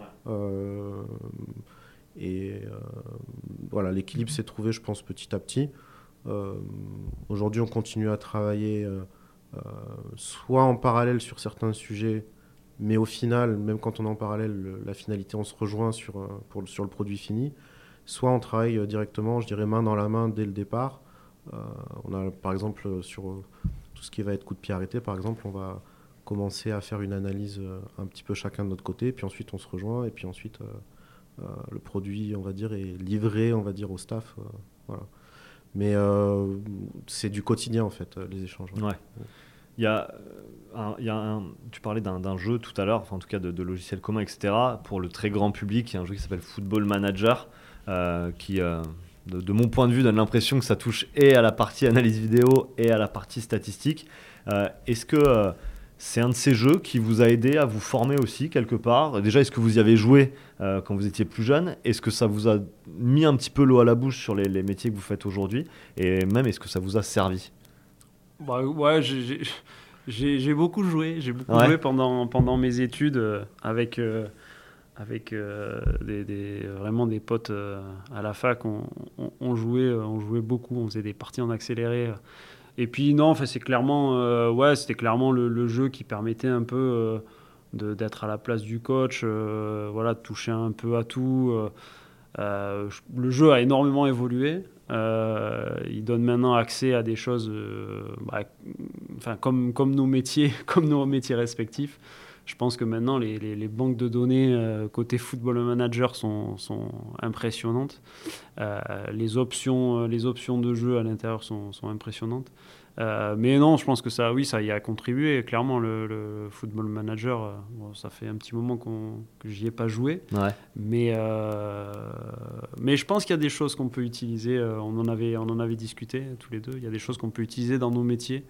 Et voilà, l'équilibre s'est trouvé, je pense, petit à petit. Aujourd'hui, on continue à travailler soit en parallèle sur certains sujets mais au final, même quand on est en parallèle, la finalité, on se rejoint sur, euh, pour, sur le produit fini. Soit on travaille euh, directement, je dirais main dans la main dès le départ. Euh, on a par exemple sur tout ce qui va être coup de pied arrêté, par exemple, on va commencer à faire une analyse un petit peu chacun de notre côté, puis ensuite on se rejoint, et puis ensuite le produit, on va dire, est livré, on va dire, au staff. voilà. Mais c'est du quotidien en fait, les échanges. Ouais. Il y a, euh, il y a tu parlais d'un jeu tout à l'heure, enfin, en tout cas de, de, logiciels communs, etc. Pour le très grand public, il y a un jeu qui s'appelle Football Manager, euh, qui, euh, de, mon point de vue, donne l'impression que ça touche et à la partie analyse vidéo et à la partie statistique. est-ce que c'est un de ces jeux qui vous a aidé à vous former aussi quelque part Déjà, est-ce que vous y avez joué quand vous étiez plus jeune? Est-ce que ça vous a mis un petit peu l'eau à la bouche sur les, les métiers que vous faites aujourd'hui? Et même, est-ce que ça vous a servi? Bah, ouais, j'ai beaucoup joué. J'ai beaucoup joué pendant, pendant mes études euh, avec, euh, avec euh, des, vraiment des potes à la fac. On, on, jouait, on jouait beaucoup, on faisait des parties en accéléré. Et puis non, c'est clairement, ouais, c'était clairement le, jeu qui permettait un peu d'être à la place du coach, voilà, de toucher un peu à tout. le jeu a énormément évolué. Euh, il donne maintenant accès à des choses, euh, bah, enfin, comme, comme nos métiers, <laughs> comme nos métiers respectifs. Je pense que maintenant, les, les, banques de données euh, côté football manager sont, sont impressionnantes. les, options, les options de jeu à l'intérieur sont, sont impressionnantes. Euh, mais non, je pense que ça, oui, ça y a contribué. Clairement, le, Football Manager, euh, ça fait un petit moment qu'on, que j'y ai pas joué. Mais, euh, mais je pense qu'il y a des choses qu'on peut utiliser. on, en avait, on en avait discuté tous les deux. Il y a des choses qu'on peut utiliser dans nos métiers,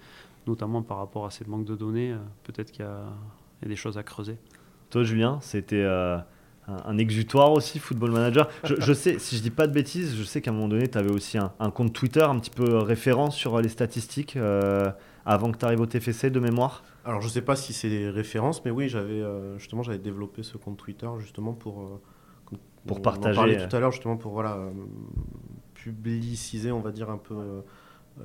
notamment par rapport à cette banque de données. peut-être qu'il y a, il y a, des choses à creuser. Toi, Julien, c'était un, exutoire aussi, Football Manager. Je, <laughs> sais, si je dis pas de bêtises, je sais qu'à un moment donné, tu avais aussi un, compte Twitter un petit peu référent sur les statistiques euh, avant que tu arrives au TFC de mémoire. Alors je sais pas si c'est des références, mais oui, j'avais euh, justement j'avais développé ce compte Twitter justement pour euh, pour partager. tout à l'heure justement pour voilà publiciser, on va dire un peu.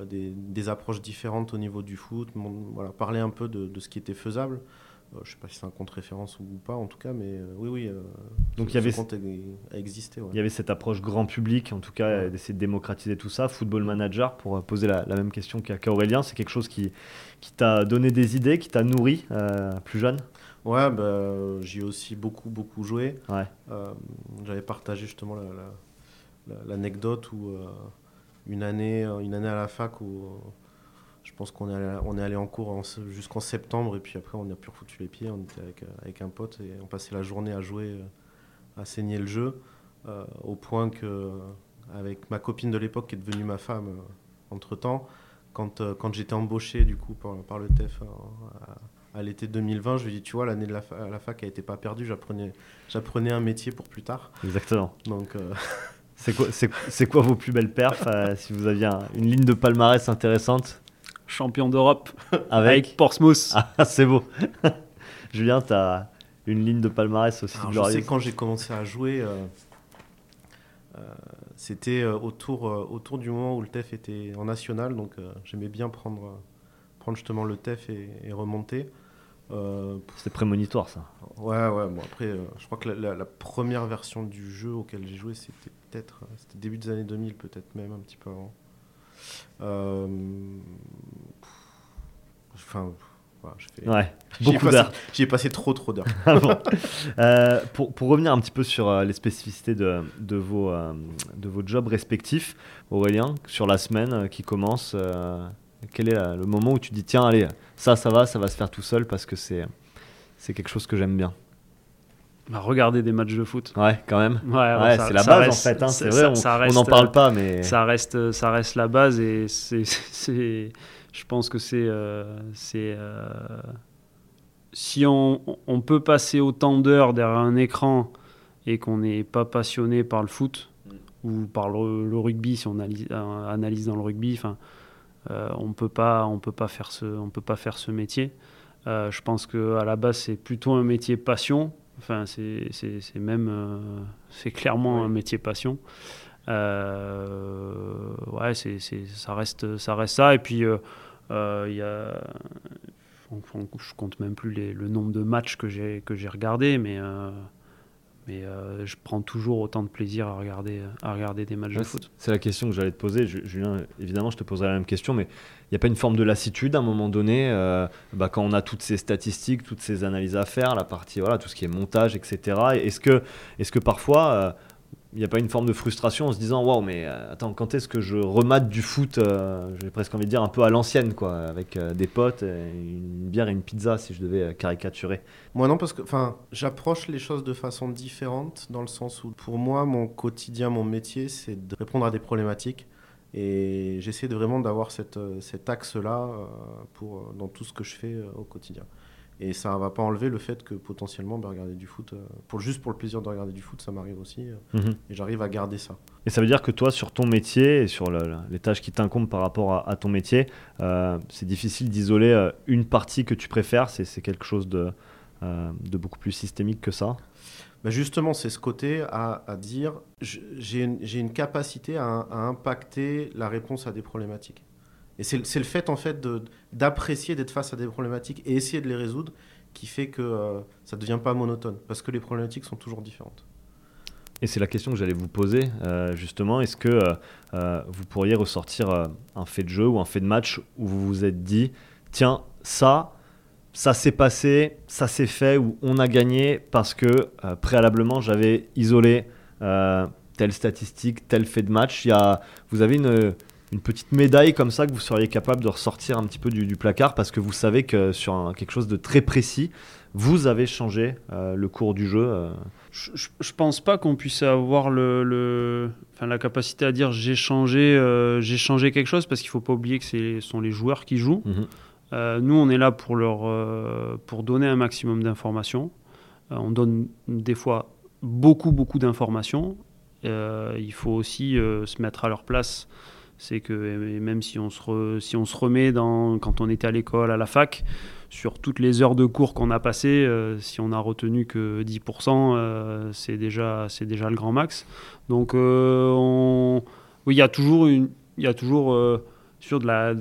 Des, approches différentes au niveau du foot, voilà, parler un peu de, de ce qui était faisable. Euh, je ne sais pas si c'est un compte référence ou pas en tout cas, mais euh, oui, oui. Euh, Donc il y avait compte a, existé. Il y avait cette approche grand public, en tout cas, d'essayer de démocratiser tout ça. Football Manager, pour poser la, même question qu'à Aurélien, c'est quelque chose qui, qui t'a donné des idées, qui t'a nourri plus jeune? Ouais, bah, j'y ai aussi beaucoup, beaucoup joué. Ouais. J'avais partagé justement l'anecdote où une, année, une année à la fac où je pense qu'on est, allé, on est allé en cours jusqu'en septembre et puis après on a pu refoutu les pieds. On était avec, avec, un pote et on passait la journée à jouer, euh, à saigner le jeu, euh, au point que avec ma copine de l'époque qui est devenue ma femme euh, entre temps, quand, quand j'étais embauché du coup par, par le TEF à, l'été 2020, je lui ai dit tu vois l'année de la, la fac a été pas perdue, j'apprenais, j'apprenais un métier pour plus tard. Exactement. Donc c'est quoi, c'est, quoi vos plus belles perfs Si vous aviez une ligne de palmarès intéressante? Champion d'Europe <laughs> avec, Portsmouth. Ah, <laughs> c'est beau. <laughs> Julien, tu as une ligne de palmarès aussi Alors, Je sais quand j'ai commencé à jouer, euh, euh, c'était euh, autour, autour du moment où le TEF était en national, donc j'aimais bien prendre, prendre justement le TEF et, remonter. C'était prémonitoire ça. Ouais, ouais. Bon, après, je crois que la, la, première version du jeu auquel j'ai joué, c'était peut-être c'était début des années 2000, peut-être même un petit peu avant. Euh, enfin, ouais, <laughs> beaucoup d'heures. J'y ai passé trop trop d'heures. <laughs> Ah euh, pour, pour, revenir un petit peu sur euh, les spécificités de, de, vos, de vos jobs respectifs, Aurélien, sur la semaine qui commence, Quel est le moment où tu dis tiens, allez, ça, ça va, ça va se faire tout seul parce que c'est quelque chose que j'aime bien? Bah, regarder des matchs de foot. Ouais, quand même. Ouais, c'est la base en fait. Hein, c'est vrai, on n'en parle pas, mais ça reste, ça reste la base et <laughs> c'est, je pense que c'est, euh, c'est, euh, si on, on, peut passer autant d'heures derrière un écran et qu'on n'est pas passionné par le foot mm. ou par le, rugby, si on analyse, euh, analyse dans le rugby, enfin, on peut pas, on peut pas faire ce, on peut pas faire ce métier. je pense que à la base c'est plutôt un métier passion Enfin, c'est même, euh, c'est clairement un métier passion. Euh, ouais, c'est ça reste, ça reste ça. Et puis, euh, il y a, je compte même plus les, le nombre de matchs que j'ai que j'ai regardé, mais mais je prends toujours autant de plaisir à regarder, à regarder des matchs de foot. C'est la question que j'allais te poser. Julien, évidemment, je te poserai la même question, mais n'y a pas une forme de lassitude à un moment donné, euh, bah, quand on a toutes ces statistiques, toutes ces analyses à faire, la partie, voilà, tout ce qui est montage, etc. Est-ce que, est que parfois, euh, il n'y a pas une forme de frustration en se disant, waouh, mais euh, attends, quand est-ce que je remate du foot, j'ai presque envie de dire, un peu à l'ancienne, quoi, avec des potes, une bière et une pizza, si je devais caricaturer? Moi non, parce que j'approche les choses de façon différente, dans le sens où, pour moi, mon quotidien, mon métier, c'est de répondre à des problématiques et j'essaie de vraiment d'avoir euh, cet axe-là euh, pour, euh, dans tout ce que je fais au quotidien. Et ça ne va pas enlever le fait que potentiellement, bah, regarder du foot, pour, juste pour le plaisir de regarder du foot, ça m'arrive aussi. Mhm. Et j'arrive à garder ça. Et ça veut dire que toi, sur ton métier et sur les tâches qui t'incombent par rapport à, ton métier, c'est difficile d'isoler une partie que tu préfères? C'est quelque chose de, de beaucoup plus systémique que ça? Bah, justement, c'est ce côté à, dire j'ai une, capacité à, impacter la réponse à des problématiques. Et c'est le fait, en fait, d'apprécier d'être face à des problématiques et essayer de les résoudre qui fait que euh, ça ne devient pas monotone, parce que les problématiques sont toujours différentes. Et c'est la question que j'allais vous poser, euh, justement. Est-ce que euh, vous pourriez ressortir un fait de jeu ou un fait de match où vous vous êtes dit, tiens, ça, ça s'est passé, ça s'est fait, ou on a gagné parce que euh, préalablement j'avais isolé euh, telle statistique, tel fait de match. Il y a, vous avez une, une, petite médaille comme ça que vous seriez capable de ressortir un petit peu du, placard parce que vous savez que sur quelque chose de très précis, vous avez changé euh, le cours du jeu. Je, je, pense pas qu'on puisse avoir le, enfin, la capacité à dire j'ai changé, j'ai changé quelque chose parce qu'il faut pas oublier que ce sont les joueurs qui jouent. Mhm. Euh, nous, on est là pour, leur, euh, pour donner un maximum d'informations. Euh, on donne des fois beaucoup, beaucoup d'informations. il faut aussi se mettre à leur place. C'est que même si on se, si on se remet dans, quand on était à l'école, à la fac, sur toutes les heures de cours qu'on a passées, si on a retenu que 10%, c'est déjà, déjà le grand max. Donc, il y a toujours, une, il y a toujours sur de la,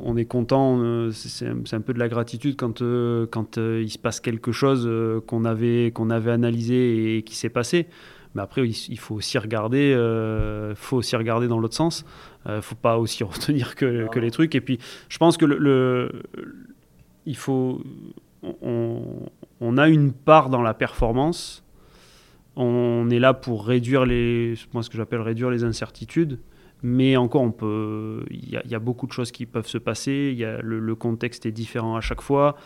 on est content, euh, c'est un peu de la gratitude quand, euh, quand euh, il se passe quelque chose qu'on avait, qu'on avait analysé et qui s'est passé. Mais après, il, faut aussi regarder, faut aussi regarder dans l'autre sens. Il ne faut pas aussi <laughs> retenir que, que, les trucs. Et puis, je pense que le, il faut, on, on, a une part dans la performance. On est là pour réduire les, moi ce que j'appelle réduire les incertitudes. Mais encore, on peut, il y, a beaucoup de choses qui peuvent se passer. Y le, contexte est différent à chaque fois.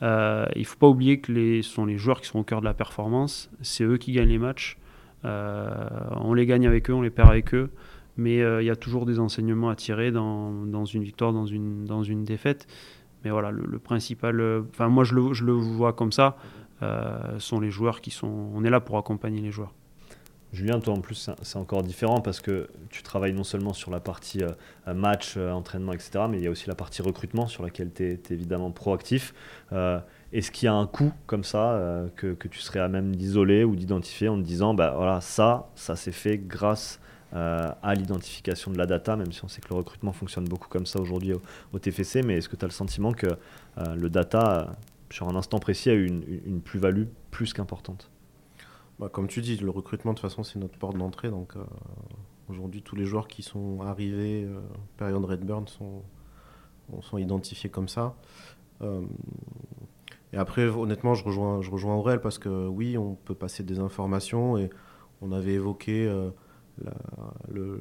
Euh, il ne faut pas oublier que ce sont les joueurs qui sont au cœur de la performance. C'est eux qui gagnent les matchs. Euh, on les gagne avec eux, on les perd avec eux. Mais euh, il y a toujours des enseignements à tirer dans, dans, une victoire, dans une, dans une défaite. Mais voilà, le, principal, enfin moi je le, je le, vois comme ça, sont les joueurs qui sont. On est là pour accompagner les joueurs. Julien, toi en plus, c'est encore différent parce que tu travailles non seulement sur la partie euh, euh, match, euh, entraînement, etc., mais il y a aussi la partie recrutement sur laquelle tu es, évidemment proactif. Est-ce qu'il y a un coût comme ça que, tu serais à même d'isoler ou d'identifier en te disant, bah voilà, ça, ça s'est fait grâce à l'identification de la data, même si on sait que le recrutement fonctionne beaucoup comme ça aujourd'hui au, TFC, mais est-ce que tu as le sentiment que le data, sur un instant précis, a eu une plus-value plus qu'importante? Bah, comme tu dis, le recrutement, de toute façon, c'est notre porte d'entrée. Donc, euh, aujourd'hui, tous les joueurs qui sont arrivés euh, période Redburn sont, sont identifiés comme ça. Euh, et après, honnêtement, je rejoins, je rejoins Aurel parce que oui, on peut passer des informations et on avait évoqué le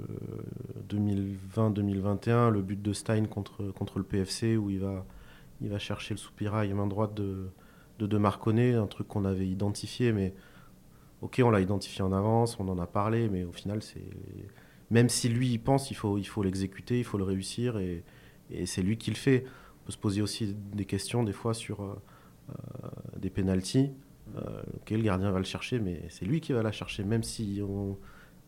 2020-2021, le but de Stein contre, contre le PFC, où il va, il va chercher le soupirail main droite de, de, de Marconnet, un truc qu'on avait identifié, mais ok, on l'a identifié en avance, on en a parlé, mais au final, c'est même si lui il pense, il faut il faut l'exécuter, il faut le réussir, et, c'est lui qui le fait. On peut se poser aussi des questions des fois sur euh, euh, des pénalties. Euh, ok, le gardien va le chercher, mais c'est lui qui va la chercher, même si on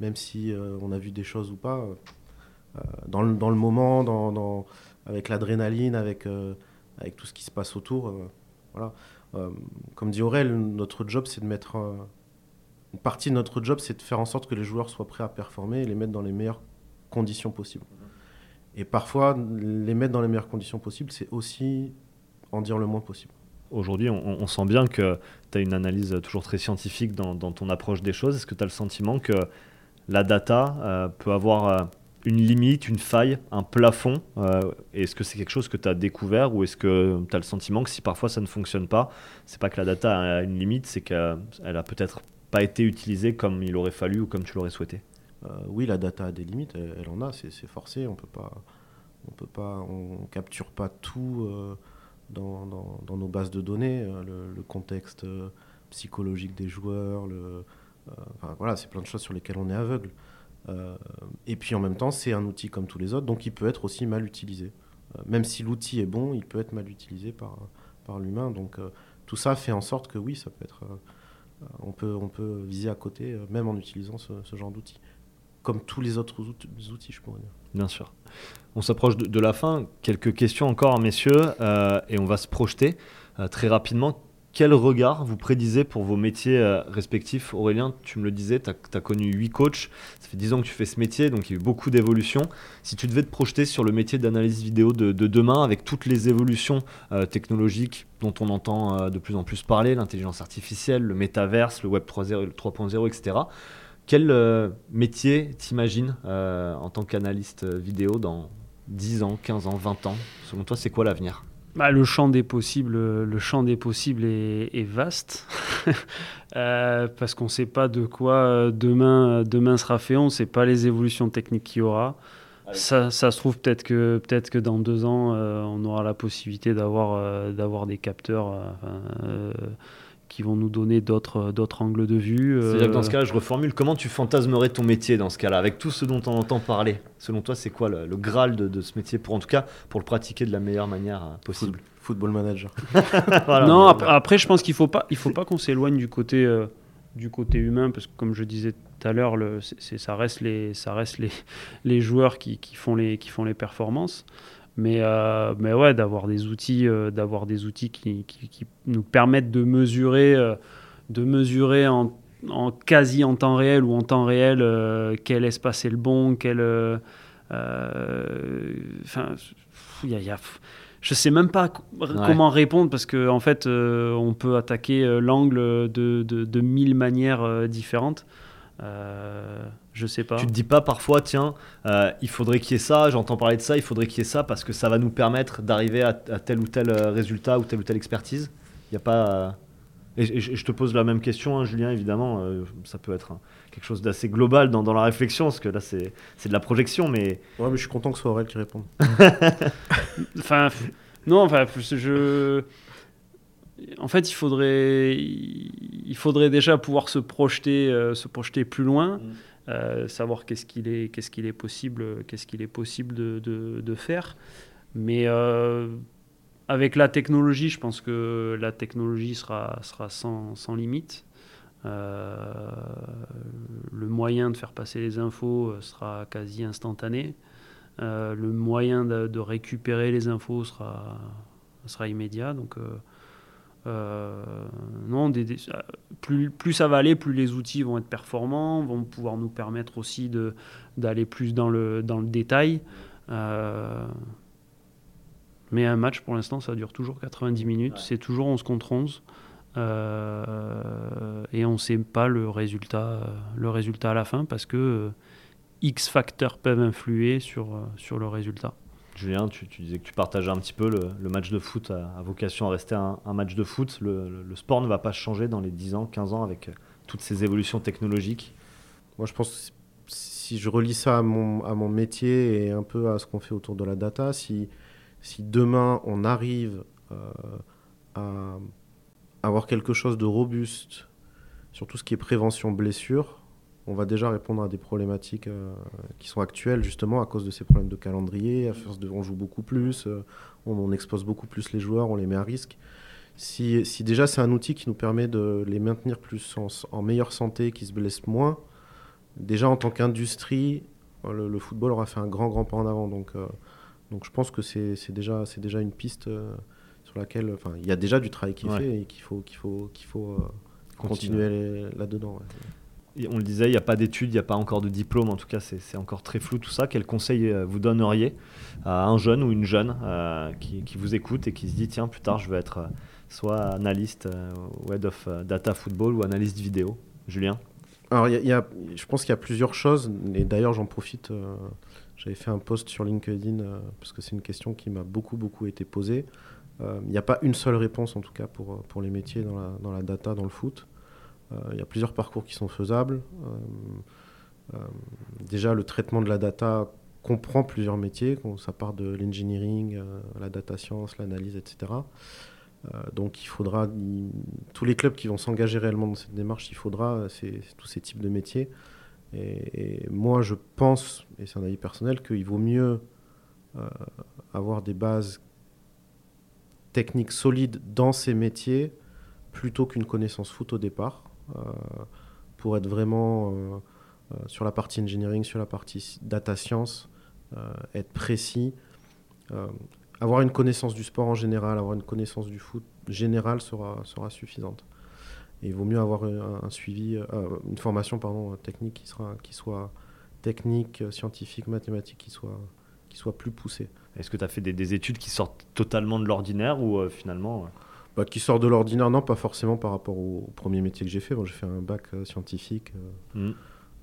même si on a vu des choses ou pas. dans, le, dans le moment, dans avec l'adrénaline, avec avec tout ce qui se passe autour, voilà. comme dit Aurel, notre job c'est de mettre une partie de notre job, c'est de faire en sorte que les joueurs soient prêts à performer et les mettre dans les meilleures conditions possibles. Et parfois, les mettre dans les meilleures conditions possibles, c'est aussi en dire le moins possible. Aujourd'hui, on, sent bien que tu as une analyse toujours très scientifique dans, ton approche des choses. Est-ce que tu as le sentiment que la data euh, peut avoir euh, une limite, une faille, un plafond euh, Est-ce que c'est quelque chose que tu as découvert ou est-ce que tu as le sentiment que si parfois ça ne fonctionne pas, c'est pas que la data a une limite, c'est qu'elle a peut-être pas été utilisé comme il aurait fallu ou comme tu l'aurais souhaité euh, Oui, la data a des limites, elle, en a, c'est forcé, on peut pas, on peut pas, on capture pas tout euh, dans, nos bases de données, euh, le, contexte psychologique des joueurs, voilà, c'est plein de choses sur lesquelles on est aveugle. et puis en même temps, c'est un outil comme tous les autres, donc il peut être aussi mal utilisé. même si l'outil est bon, il peut être mal utilisé par, par l'humain. Donc tout ça fait en sorte que oui, ça peut être on peut, on peut viser à côté, euh, même en utilisant ce, genre d'outils. Comme tous les autres outils, je pourrais dire. Bien sûr. On s'approche de, la fin. Quelques questions encore, messieurs, euh, et on va se projeter euh, très rapidement quel regard vous prédisez pour vos métiers euh, respectifs? Aurélien, tu me le disais, tu as, connu 8 coachs, ça fait 10 ans que tu fais ce métier, donc il y a eu beaucoup d'évolutions. Si tu devais te projeter sur le métier d'analyse vidéo de, demain, avec toutes les évolutions euh, technologiques dont on entend euh, de plus en plus parler, l'intelligence artificielle, le métaverse, le web 3.0, etc., quel métier t'imagines en tant qu'analyste vidéo dans 10 ans, 15 ans, 20 ans? Selon toi, c'est quoi l'avenir? Bah, le champ des possibles, le champ des possibles est, vaste <laughs> euh, parce qu'on ne sait pas de quoi euh, demain, demain sera fait. On ne sait pas les évolutions techniques qu'il y aura. Ça, ça, se trouve peut-être que peut-être que dans deux ans, euh, on aura la possibilité d'avoir d'avoir des capteurs qui vont nous donner d'autres d'autres angles de vue. C'est-à-dire que dans ce cas-là, je reformule. Comment tu fantasmerais ton métier dans ce cas-là, avec tout ce dont on entend parler? Selon toi, c'est quoi le, graal de, ce métier pour en tout cas pour le pratiquer de la meilleure manière euh, possible? Football manager. <laughs> non, après, je pense qu'il faut pas il faut pas qu'on s'éloigne du côté euh, du côté humain parce que comme je disais tout à l'heure, ça reste les ça reste les, les joueurs qui, qui, font les qui font les performances. Mais, euh, mais ouais, d'avoir des outils, euh, d'avoir des outils qui, qui, nous permettent de mesurer, euh, de mesurer en, en, quasi en temps réel ou en temps réel quel espace est le bon, quel. Enfin, il y a, je sais même pas comment répondre parce qu'en en fait, on peut attaquer l'angle de, de, de, mille manières différentes. Euh, je sais pas. Tu te dis pas parfois, tiens, euh, il faudrait qu'il y ait ça, j'entends parler de ça, il faudrait qu'il y ait ça parce que ça va nous permettre d'arriver à, tel ou tel euh, résultat ou telle ou telle expertise Il y a pas. Et, je te pose la même question, hein, Julien, évidemment, ça peut être quelque chose d'assez global dans, dans, la réflexion, parce que là, c'est de la projection, mais... Ouais, mais je suis content que ce soit Aurel qui réponde. <laughs> enfin, non, enfin, je en fait, il faudrait, il faudrait déjà pouvoir se projeter, euh, se projeter plus loin, mm. euh, savoir qu'est-ce qu'il est, qu'est-ce qu'il est possible, qu'est-ce qu'il est possible de, de, faire. Mais euh, avec la technologie, je pense que la technologie sera, sera sans, sans limite. le moyen de faire passer les infos sera quasi instantané. le moyen de, de, récupérer les infos sera, sera immédiat. Donc euh, non, plus, plus, ça va aller, plus les outils vont être performants, vont pouvoir nous permettre aussi d'aller plus dans le, dans le détail. Euh, mais un match, pour l'instant, ça dure toujours 90 minutes. C'est toujours 11 contre 11. Euh, et on ne sait pas le résultat, le résultat à la fin parce que X facteurs peuvent influer sur, sur le résultat. Julien, tu, disais que tu partageais un petit peu le, match de foot a, vocation à rester un, match de foot. Le, sport ne va pas changer dans les 10 ans, 15 ans avec euh, toutes ces évolutions technologiques? Moi, je pense si je relis ça à mon, métier et un peu à ce qu'on fait autour de la data, si, si demain on arrive à avoir quelque chose de robuste sur tout ce qui est prévention blessure, on va déjà répondre à des problématiques euh, qui sont actuelles justement à cause de ces problèmes de calendrier. À force de, on joue beaucoup plus, euh, on, expose beaucoup plus les joueurs, on les met à risque. Si, déjà c'est un outil qui nous permet de les maintenir plus en, meilleure santé, qui se blessent moins, déjà en tant qu'industrie, euh, le, football aura fait un grand grand pas en avant. Donc, donc je pense que c'est déjà, déjà une piste sur laquelle, il y a déjà du travail qui est fait et qu'il faut, qu'il faut, qu'il faut continuer là-dedans on le disait, il n'y a pas d'études, il n'y a pas encore de diplôme, en tout cas c'est encore très flou tout ça. Quel conseil euh, vous donneriez à un jeune ou une jeune euh, qui, vous écoute et qui se dit tiens plus tard je veux être euh, soit analyste ou head of data football ou analyste vidéo Julien? Alors je pense qu'il y a plusieurs choses et d'ailleurs j'en profite, j'avais fait un post sur LinkedIn parce que c'est une question qui m'a beaucoup beaucoup été posée. Il n'y a pas une seule réponse en tout cas pour, pour les métiers dans la, dans la data, dans le foot. Euh, il y a plusieurs parcours qui sont faisables. Euh, euh, déjà, le traitement de la data comprend plusieurs métiers. Ça part de l'engineering, la data science, l'analyse, etc. donc il faudra, tous les clubs qui vont s'engager réellement dans cette démarche, il faudra tous ces types de métiers. Et, moi, je pense, et c'est un avis personnel, qu'il vaut mieux avoir des bases techniques solides dans ces métiers plutôt qu'une connaissance foot au départ. Euh, pour être vraiment euh, euh, sur la partie engineering, sur la partie data science, être précis avoir une connaissance du sport en général, avoir une connaissance du foot général sera, sera suffisante. Il vaut mieux avoir un, suivi, une formation pardon, technique qui, sera, qui soit technique, scientifique, mathématique, qui soit, qui soit plus poussée. Est-ce que tu as fait des, études qui sortent totalement de l'ordinaire ou finalement bah, qui sort de l'ordinaire, non, pas forcément par rapport au, premier métier que j'ai fait. Bon, j'ai fait un bac euh, scientifique, euh, mm.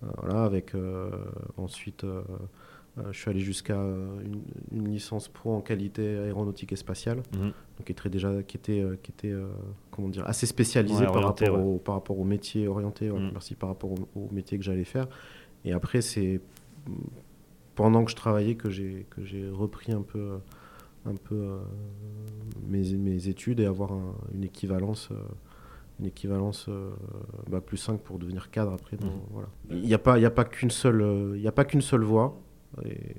euh, voilà, avec ensuite, je suis allé jusqu'à une, licence pro en qualité aéronautique et spatiale, mm. donc qui était déjà, qui était, qui était, comment dire, assez spécialisé par, rapport au, par rapport au métier orienté, mm. merci, par rapport au, métier que j'allais faire. Et après, c'est pendant que je travaillais que j'ai que j'ai repris un peu un peu euh, mes, mes, études et avoir une équivalence euh, une équivalence euh, bac plus 5 pour devenir cadre après. Mmh. voilà. Il n'y a pas, pas qu'une seule, il a pas qu'une seule voie. Et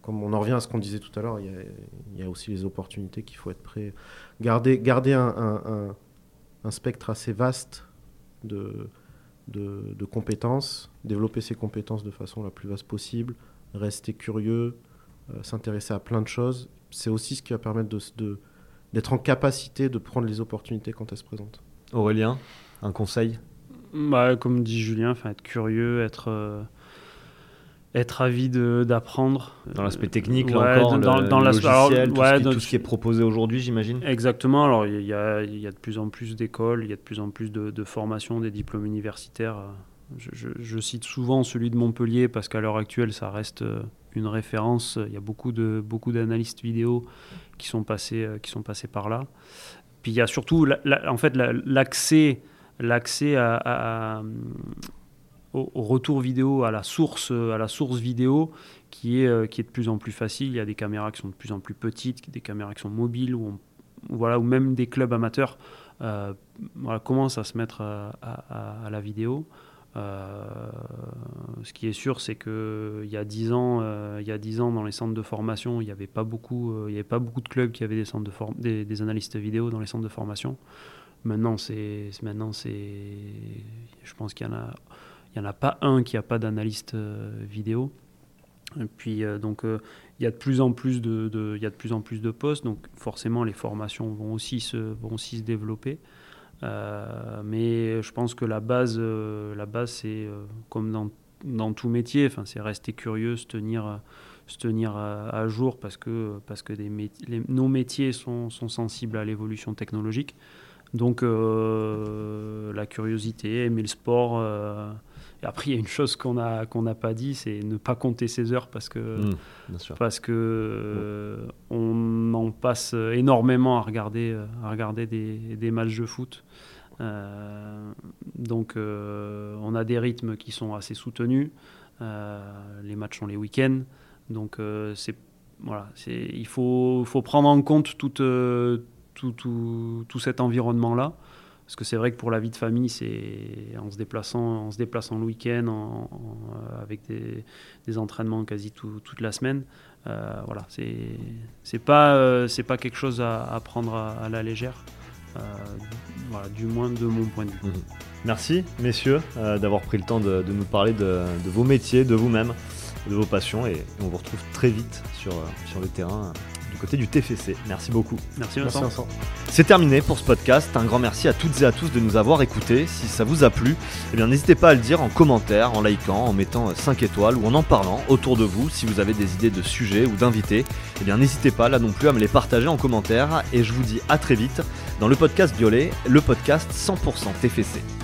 comme on en revient à ce qu'on disait tout à l'heure, il y, a aussi les opportunités qu'il faut être prêt. Garder, garder un, un, un, spectre assez vaste de, de, de, compétences, développer ses compétences de façon la plus vaste possible, rester curieux, s'intéresser à plein de choses c'est aussi ce qui va permettre de, d'être en capacité de prendre les opportunités quand elles se présentent. Aurélien, un conseil? Bah, Comme dit Julien, être curieux, être, euh, être avide d'apprendre. Dans l'aspect technique, là encore, dans, le, dans logiciel, tout, ce qui, tout, ce qui, est proposé aujourd'hui, j'imagine? Exactement. Alors, il y a, y a, de plus en plus d'écoles, il y a de plus en plus de, de formations, des diplômes universitaires. Je, je, cite souvent celui de Montpellier parce qu'à l'heure actuelle, ça reste euh, une référence. Il y a beaucoup de beaucoup d'analystes vidéo qui sont passés euh, qui sont passés par là. Puis il y a surtout en fait l'accès l'accès au, retour vidéo à la source à la source vidéo qui est euh, qui est de plus en plus facile. Il y a des caméras qui sont de plus en plus petites, des caméras qui sont mobiles ou voilà ou même des clubs amateurs euh, commencent à se mettre à la vidéo. Euh, ce qui est sûr, c'est que il y a dix ans, euh, il y a dix ans dans les centres de formation, il n'y avait pas beaucoup, euh, il avait pas beaucoup de clubs qui avaient des centres de des, analystes vidéo dans les centres de formation. Maintenant, c'est maintenant c'est, je pense qu'il y en a, il y en a pas un qui a pas d'analyste vidéo. Et puis donc il y a de plus en plus de, de, il y a de plus en plus de postes, donc forcément les formations vont aussi se vont aussi se développer. Euh, mais je pense que la base, euh, la base c'est euh, comme dans, dans, tout métier, c'est rester curieux, se tenir, se tenir à, jour parce que, parce que nos métiers sont, sont sensibles à l'évolution technologique. Donc la curiosité, aimer le sport. Et après, il y a une chose qu'on n'a qu'on n'a pas dit, c'est ne pas compter ses heures parce que, mmh, parce que on en passe énormément à regarder, à regarder des, des matchs de foot. Euh, donc euh, on a des rythmes qui sont assez soutenus. les matchs sont les week-ends. Donc c'est voilà, il faut, faut, prendre en compte tout, tout, tout, tout cet environnement-là. Parce que c'est vrai que pour la vie de famille, c'est en se déplaçant, en se déplaçant le week-end, euh, avec des, entraînements quasi toute la semaine, euh, voilà, c'est c'est pas euh, c'est pas quelque chose à, prendre à, la légère, euh, du moins de mon point de vue. Mhm. Merci messieurs d'avoir pris le temps de, nous parler de, de, vos métiers, de vous-même, de vos passions, et, on vous retrouve très vite sur sur le terrain côté du TFC. Merci beaucoup. Merci Vincent. C'est terminé pour ce podcast. Un grand merci à toutes et à tous de nous avoir écoutés. Si ça vous a plu, eh bien n'hésitez pas à le dire en commentaire, en likant, en mettant 5 étoiles ou en en parlant autour de vous. Si vous avez des idées de sujets ou d'invités, eh bien n'hésitez pas là non plus à me les partager en commentaire. Et je vous dis à très vite dans le podcast Violet, le podcast 100% TFC.